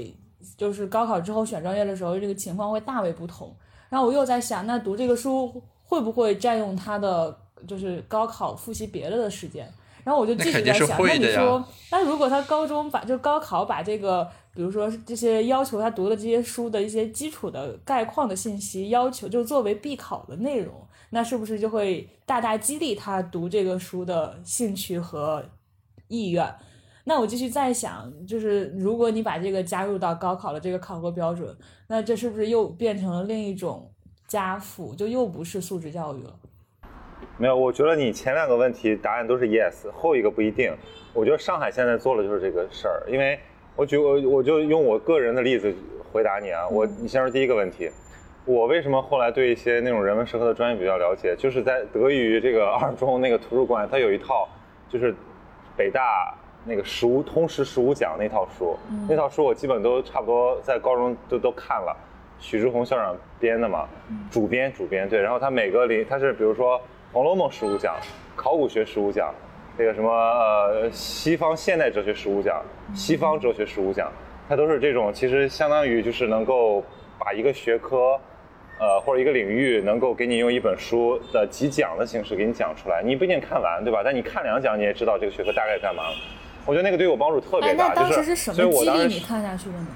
Speaker 2: 就是高考之后选专业的时候，这个情况会大为不同？然后我又在想，那读这个书会不会占用他的就是高考复习别的的时间？然后我就继续在想，那你说，那如果他高中把就高考把这个，比如说这些要求他读的这些书的一些基础的概况的信息要求，就作为必考的内容，那是不是就会大大激励他读这个书的兴趣和意愿？那我继续在想，就是如果你把这个加入到高考的这个考核标准，那这是不是又变成了另一种加负，就又不是素质教育了？
Speaker 3: 没有，我觉得你前两个问题答案都是 yes，后一个不一定。我觉得上海现在做的就是这个事儿，因为我举我我就用我个人的例子回答你啊。我你先说第一个问题，我为什么后来对一些那种人文社科的专业比较了解？就是在得益于这个二中那个图书馆，它有一套就是北大那个十五通识十五讲那套书，那套书我基本都差不多在高中都都看了，许志宏校长编的嘛，主编主编对，然后他每个里他是比如说。《红楼梦》十五讲，考古学十五讲，那个什么呃西方现代哲学十五讲，西方哲学十五讲，它都是这种，其实相当于就是能够把一个学科，呃或者一个领域，能够给你用一本书的几讲的形式给你讲出来。你不一定看完，对吧？但你看两讲，你也知道这个学科大概干嘛了。我觉得那个对我帮助特别大，
Speaker 2: 就是所以我当时你看下去的呢？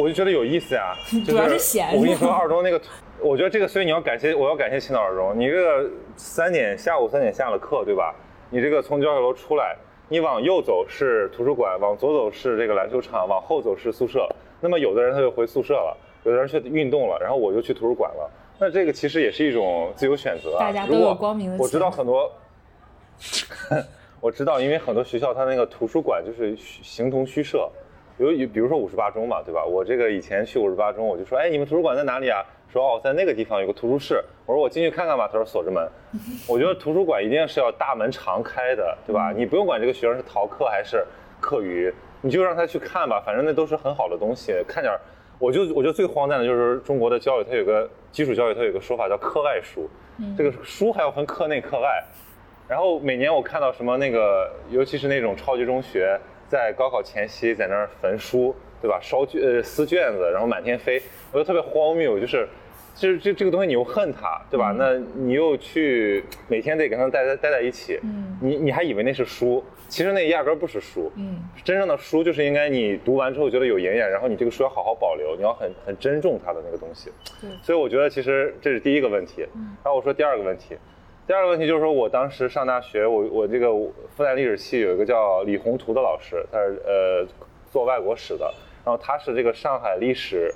Speaker 3: 我就觉得有意思呀，*laughs*
Speaker 2: 主要是闲。
Speaker 3: 我跟你说，二中那个。我觉得这个，所以你要感谢，我要感谢青岛二中。你这个三点下午三点下了课，对吧？你这个从教学楼出来，你往右走是图书馆，往左走是这个篮球场，往后走是宿舍。那么有的人他就回宿舍了，有的人去运动了，然后我就去图书馆了。那这个其实也是一种自由选择。
Speaker 2: 大家都有光明的。
Speaker 3: 我知道很多，我知道，因为很多学校它那个图书馆就是形同虚设。有有，比如说五十八中嘛，对吧？我这个以前去五十八中，我就说，哎，你们图书馆在哪里啊？说哦，在那个地方有个图书室，我说我进去看看吧。他说锁着门。*laughs* 我觉得图书馆一定是要大门常开的，对吧？你不用管这个学生是逃课还是课余，你就让他去看吧，反正那都是很好的东西。看点，我就我觉得最荒诞的就是中国的教育，它有个基础教育，它有个说法叫课外书。这个书还要分课内课外。然后每年我看到什么那个，尤其是那种超级中学，在高考前夕在那儿焚书，对吧？烧卷呃撕卷子，然后满天飞，我觉得特别荒谬，就是。就是这这个东西你又恨它，对吧？那你又去每天得跟它待在待在一起，
Speaker 2: 嗯
Speaker 3: 你你还以为那是书，其实那压根儿不是书，
Speaker 2: 嗯
Speaker 3: 真正的书就是应该你读完之后觉得有营养，然后你这个书要好好保留，你要很很珍重它的那个东西。
Speaker 2: 对
Speaker 3: 所以我觉得其实这是第一个问题。
Speaker 2: 嗯
Speaker 3: 然后我说第二个问题，第二个问题就是说我当时上大学，我我这个复旦历史系有一个叫李宏图的老师，他是呃做外国史的，然后他是这个上海历史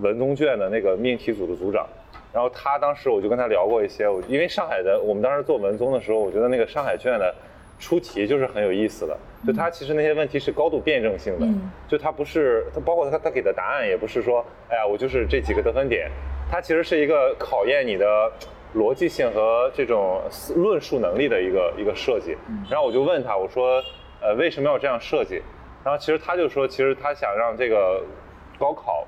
Speaker 3: 文综卷的那个命题组的组长。然后他当时我就跟他聊过一些，我因为上海的我们当时做文综的时候，我觉得那个上海卷的出题就是很有意思的，就他其实那些问题是高度辩证性的，
Speaker 2: 嗯
Speaker 3: 就他不是他包括他他给的答案也不是说，哎呀我就是这几个得分点，他其实是一个考验你的逻辑性和这种论述能力的一个一个设计。然后我就问他，我说，呃为什么要这样设计？然后其实他就说，其实他想让这个高考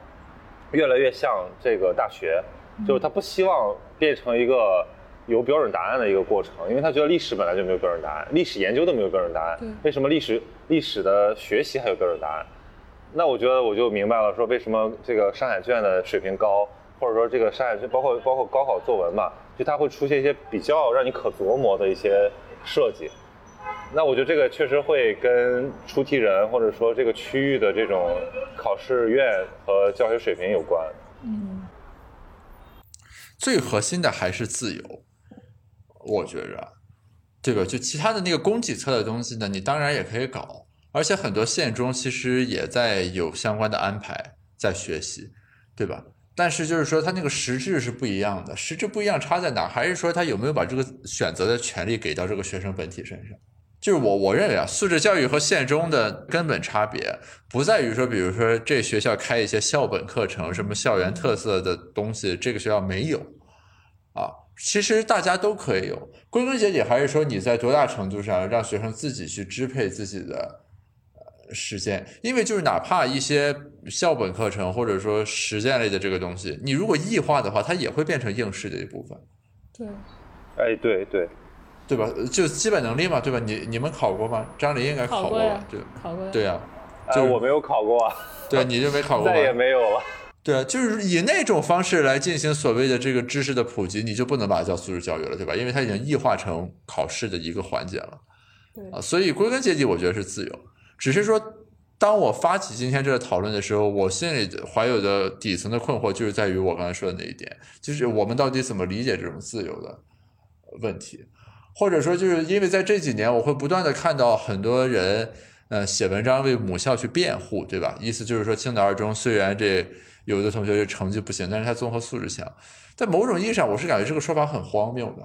Speaker 3: 越来越像这个大学，就是他不希望变成一个有标准答案的一个过程，因为他觉得历史本来就没有标准答案，历史研究都没有标准答案
Speaker 2: 对，
Speaker 3: 为什么历史历史的学习还有标准答案？那我觉得我就明白了，说为什么这个上海卷的水平高，或者说这个上海卷包括包括高考作文嘛，就它会出现一些比较让你可琢磨的一些设计。那我觉得这个确实会跟出题人或者说这个区域的这种考试院和教学水平有关。
Speaker 2: 嗯
Speaker 4: 最核心的还是自由，我觉着，对吧？就其他的那个供给侧的东西呢，你当然也可以搞，而且很多县中其实也在有相关的安排，在学习，对吧？但是就是说，它那个实质是不一样的，实质不一样差在哪？还是说他有没有把这个选择的权利给到这个学生本体身上？就是我我认为啊，素质教育和县中的根本差别不在于说，比如说这学校开一些校本课程，什么校园特色的东西，这个学校没有啊。其实大家都可以有，归根结底还是说你在多大程度上让学生自己去支配自己的呃时间，因为就是哪怕一些校本课程或者说实践类的这个东西，你如果异化的话，它也会变成应试的一部分。
Speaker 2: 对
Speaker 3: 哎，对对，
Speaker 4: 对吧？就基本能力嘛，对吧？你你们考过吗？张琳应该考
Speaker 2: 过吧？
Speaker 4: 对
Speaker 2: 考过
Speaker 4: 对呀、
Speaker 3: 哎，
Speaker 4: 就是
Speaker 3: 我没有考过啊，*laughs*
Speaker 4: 对，你就没考过
Speaker 3: 再 *laughs* 也？没有了。*laughs*
Speaker 4: 对啊，就是以那种方式来进行所谓的这个知识的普及，你就不能把它叫素质教育了，对吧？因为它已经异化成考试的一个环节了
Speaker 2: 对
Speaker 4: 啊。所以归根结底，我觉得是自由，只是说。当我发起今天这个讨论的时候，我心里怀有的底层的困惑就是在于我刚才说的那一点，就是我们到底怎么理解这种自由的问题，或者说就是因为在这几年，我会不断的看到很多人，呃，写文章为母校去辩护，对吧？意思就是说，青岛二中虽然这有的同学这成绩不行，但是他综合素质强，在某种意义上，我是感觉这个说法很荒谬的，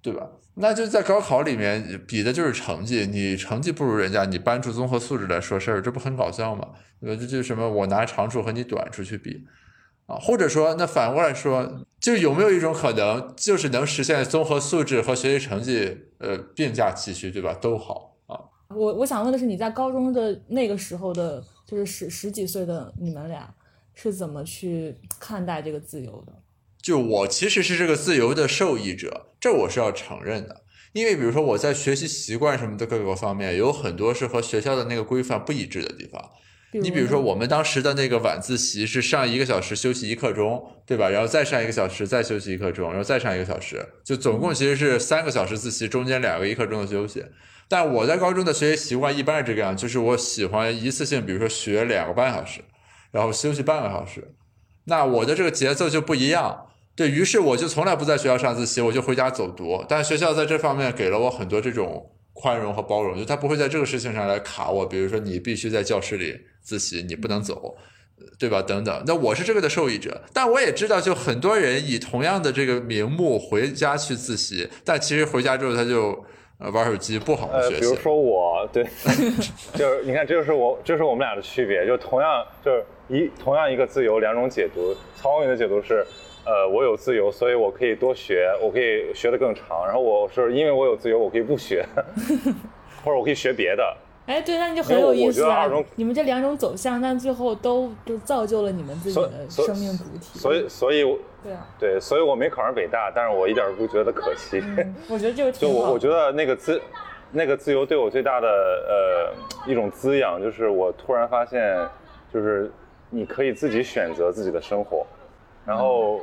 Speaker 4: 对吧？那就在高考里面比的就是成绩，你成绩不如人家，你搬出综合素质来说事儿，这不很搞笑吗？对吧？这就是什么我拿长处和你短处去比。啊，或者说，那反过来说，就有没有一种可能，就是能实现综合素质和学习成绩，呃，并驾齐驱，对吧？都好啊。
Speaker 2: 我我想问的是，你在高中的那个时候的，就是十十几岁的你们俩是怎么去看待这个自由的？
Speaker 4: 就我其实是这个自由的受益者，这我是要承认的。因为比如说我在学习习惯什么的各个方面，有很多是和学校的那个规范不一致的地方。你比如说，我们当时的那个晚自习是上一个小时休息一刻钟，对吧？然后再上一个小时，再休息一刻钟，然后再上一个小时，就总共其实是三个小时自习，中间两个一刻钟的休息。但我在高中的学习习惯一般是这个样，就是我喜欢一次性，比如说学两个半小时，然后休息半个小时，那我的这个节奏就不一样。对于是，我就从来不在学校上自习，我就回家走读。但学校在这方面给了我很多这种宽容和包容，就他不会在这个事情上来卡我。比如说，你必须在教室里自习，你不能走，对吧？等等。那我是这个的受益者，但我也知道，就很多人以同样的这个名目回家去自习，但其实回家之后他就呃玩手机，不好好
Speaker 3: 呃，
Speaker 4: 学习。
Speaker 3: 比如说我，对，*laughs* 就是你看，这就是我，这是我们俩的区别，就同样就是一同样一个自由，两种解读。曹宏宇的解读是，呃，我有自由，所以我可以多学，我可以学得更长。然后我是因为我有自由，我可以不学，*laughs* 或者我可以学别的。
Speaker 2: 哎，对，那你就很
Speaker 3: 有
Speaker 2: 意思啊！你们这两种走向，但最后都都造就了你们自己的生命主体。
Speaker 3: 所以，所以我
Speaker 2: 对啊，
Speaker 3: 对，所以我没考上北大，但是我一点儿不觉得可惜。
Speaker 2: 嗯，我觉得这个 *laughs* 挺好的。
Speaker 3: 就我我觉得那个自那个自由对我最大的呃一种滋养，就是我突然发现，就是你可以自己选择自己的生活，然后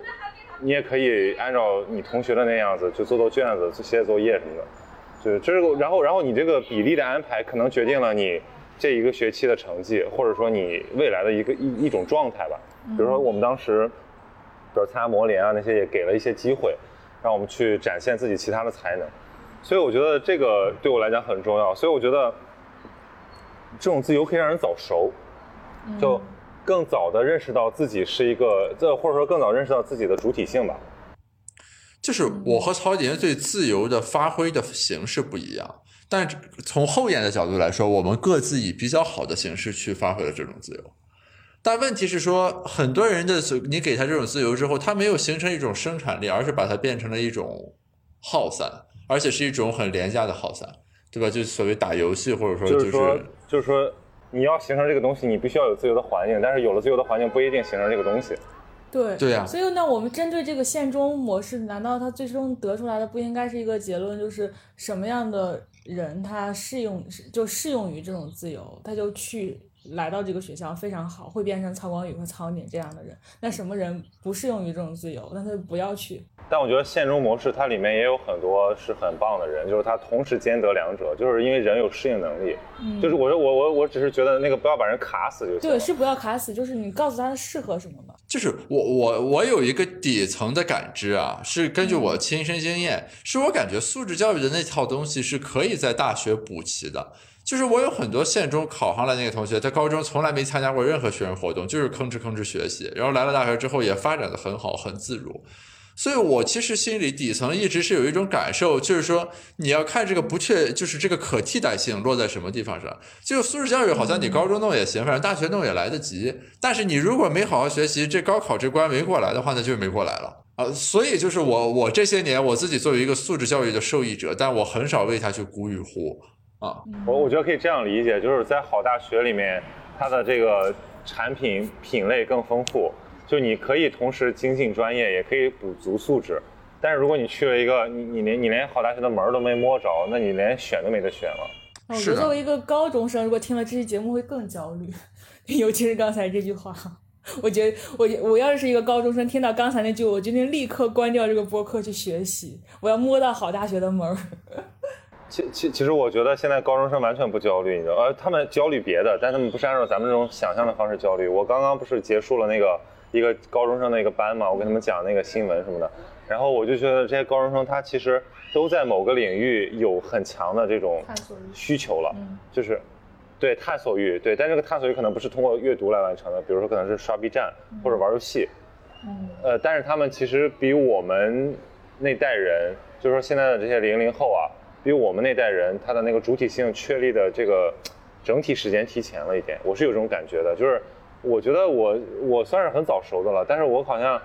Speaker 3: 你也可以按照你同学的那样子，就做做卷子、写写作业什么的。就是这个，然后然后你这个比例的安排，可能决定了你这一个学期的成绩，或者说你未来的一个一一种状态吧。比如说我们当时，比如参加模联啊那些，也给了一些机会，让我们去展现自己其他的才能。所以我觉得这个对我来讲很重要。所以我觉得这种自由可以让人早熟，就更早的认识到自己是一个，这或者说更早认识到自己的主体性吧。
Speaker 4: 就是我和曹杰对自由的发挥的形式不一样，但从后延的角度来说，我们各自以比较好的形式去发挥了这种自由。但问题是说，很多人的你给他这种自由之后，他没有形成一种生产力，而是把它变成了一种耗散，而且是一种很廉价的耗散，对吧？就所谓打游戏，或者说
Speaker 3: 就是说，就是说，你要形成这个东西，你必须要有自由的环境，但是有了自由的环境，不一定形成这个东西。
Speaker 2: 对
Speaker 4: 对呀，
Speaker 2: 所以那，我们针对这个现中模式，难道它最终得出来的不应该是一个结论，就是什么样的人他适用就适用于这种自由，他就去来到这个学校非常好，会变成曹光宇和曹宁这样的人。那什么人不适用于这种自由，那他就不要去。
Speaker 3: 但我觉得现中模式它里面也有很多是很棒的人，就是他同时兼得两者，就是因为人有适应能力。嗯，就是我说我我我只是觉得那个不要把人卡死就行。
Speaker 2: 对，是不要卡死，就是你告诉他适合什么嘛。
Speaker 4: 就是我我我有一个底层的感知啊，是根据我亲身经验，是我感觉素质教育的那套东西是可以在大学补齐的。就是我有很多县中考上来那个同学，他高中从来没参加过任何学生活动，就是吭哧吭哧学习，然后来了大学之后也发展的很好，很自如。所以，我其实心里底层一直是有一种感受，就是说，你要看这个不确，就是这个可替代性落在什么地方上。就素质教育，好像你高中弄也行，反正大学弄也来得及。但是你如果没好好学习，这高考这关没过来的话，那就是没过来了啊。所以，就是我我这些年我自己作为一个素质教育的受益者，但我很少为他去鼓与呼啊。
Speaker 3: 我我觉得可以这样理解，就是在好大学里面，它的这个产品品类更丰富。就你可以同时精进专业，也可以补足素质，但是如果你去了一个你你连你连好大学的门都没摸着，那你连选都没得选了。
Speaker 2: 我觉得作为一个高中生，如果听了这期节目会更焦虑，*laughs* 尤其是刚才这句话。我觉得我我要是一个高中生，听到刚才那句，我决定立刻关掉这个播客去学习，我要摸到好大学的门。
Speaker 3: 其其其实我觉得现在高中生完全不焦虑，你知道，呃，他们焦虑别的，但他们不是按照咱们这种想象的方式焦虑。我刚刚不是结束了那个。一个高中生的一个班嘛，我跟他们讲那个新闻什么的，然后我就觉得这些高中生他其实都在某个领域有很强的这种需求了，就是对探索欲，对，但这个探索欲可能不是通过阅读来完成的，比如说可能是刷 B 站或者玩游戏，呃，但是他们其实比我们那代人，就是说现在的这些零零后啊，比我们那代人他的那个主体性确立的这个整体时间提前了一点，我是有这种感觉的，就是。我觉得我我算是很早熟的了，但是我好像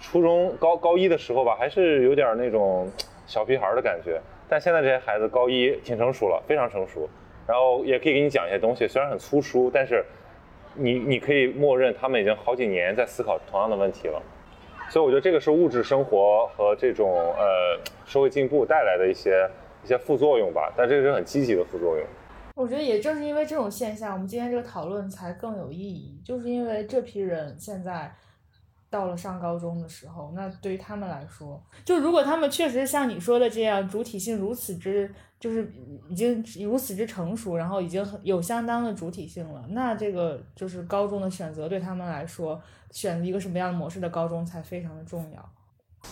Speaker 3: 初中高高一的时候吧，还是有点那种小屁孩的感觉。但现在这些孩子高一挺成熟了，非常成熟，然后也可以给你讲一些东西，虽然很粗疏，但是你你可以默认他们已经好几年在思考同样的问题了。所以我觉得这个是物质生活和这种呃社会进步带来的一些一些副作用吧，但这个是很积极的副作用。
Speaker 2: 我觉得也正是因为这种现象，我们今天这个讨论才更有意义。就是因为这批人现在到了上高中的时候，那对于他们来说，就如果他们确实像你说的这样，主体性如此之，就是已经如此之成熟，然后已经有相当的主体性了，那这个就是高中的选择对他们来说，选一个什么样的模式的高中才非常的重要。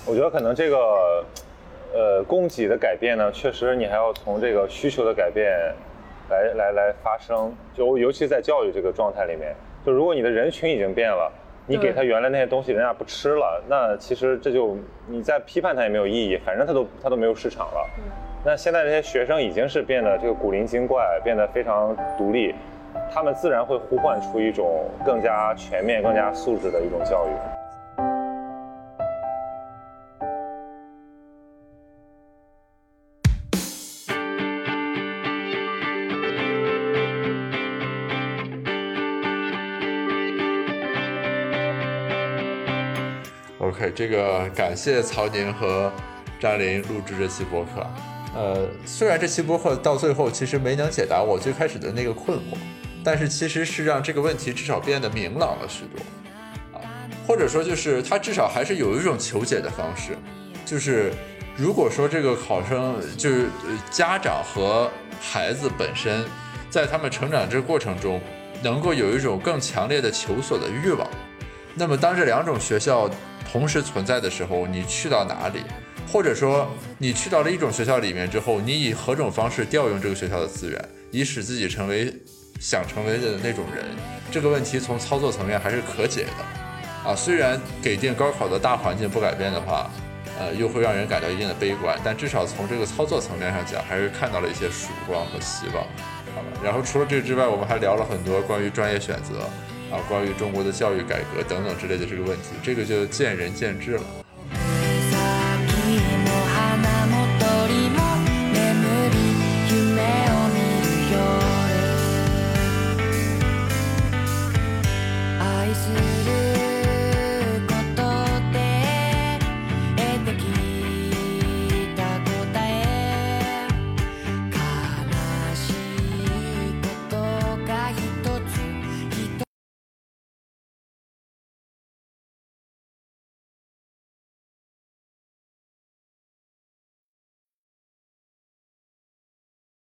Speaker 3: 我觉得可能这个呃供给的改变呢，确实你还要从这个需求的改变。来来来发生，就尤其在教育这个状态里面，就如果你的人群已经变了，你给他原来那些东西，人家不吃了，那其实这就你再批判他也没有意义，反正他都他都没有市场了。那现在这些学生已经是变得这个古灵精怪，变得非常独立，他们自然会呼唤出一种更加全面、更加素质的一种教育。
Speaker 4: 这个感谢曹宁和张琳录制这期播客。呃，虽然这期播客到最后其实没能解答我最开始的那个困惑，但是其实是让这个问题至少变得明朗了许多。啊，或者说就是他至少还是有一种求解的方式，就是如果说这个考生就是家长和孩子本身在他们成长这个过程中能够有一种更强烈的求索的欲望，那么当这两种学校同时存在的时候，你去到哪里？或者说，你去到了一种学校里面之后，你以何种方式调用这个学校的资源，以使自己成为想成为的那种人，这个问题从操作层面还是可解的。啊，虽然给定高考的大环境不改变的话，呃，又会让人感到一定的悲观，但至少从这个操作层面上讲，还是看到了一些曙光和希望。好吧，然后除了这个之外，我们还聊了很多关于专业选择啊，关于中国的教育改革等等之类的这个问题，这个就见仁见智了。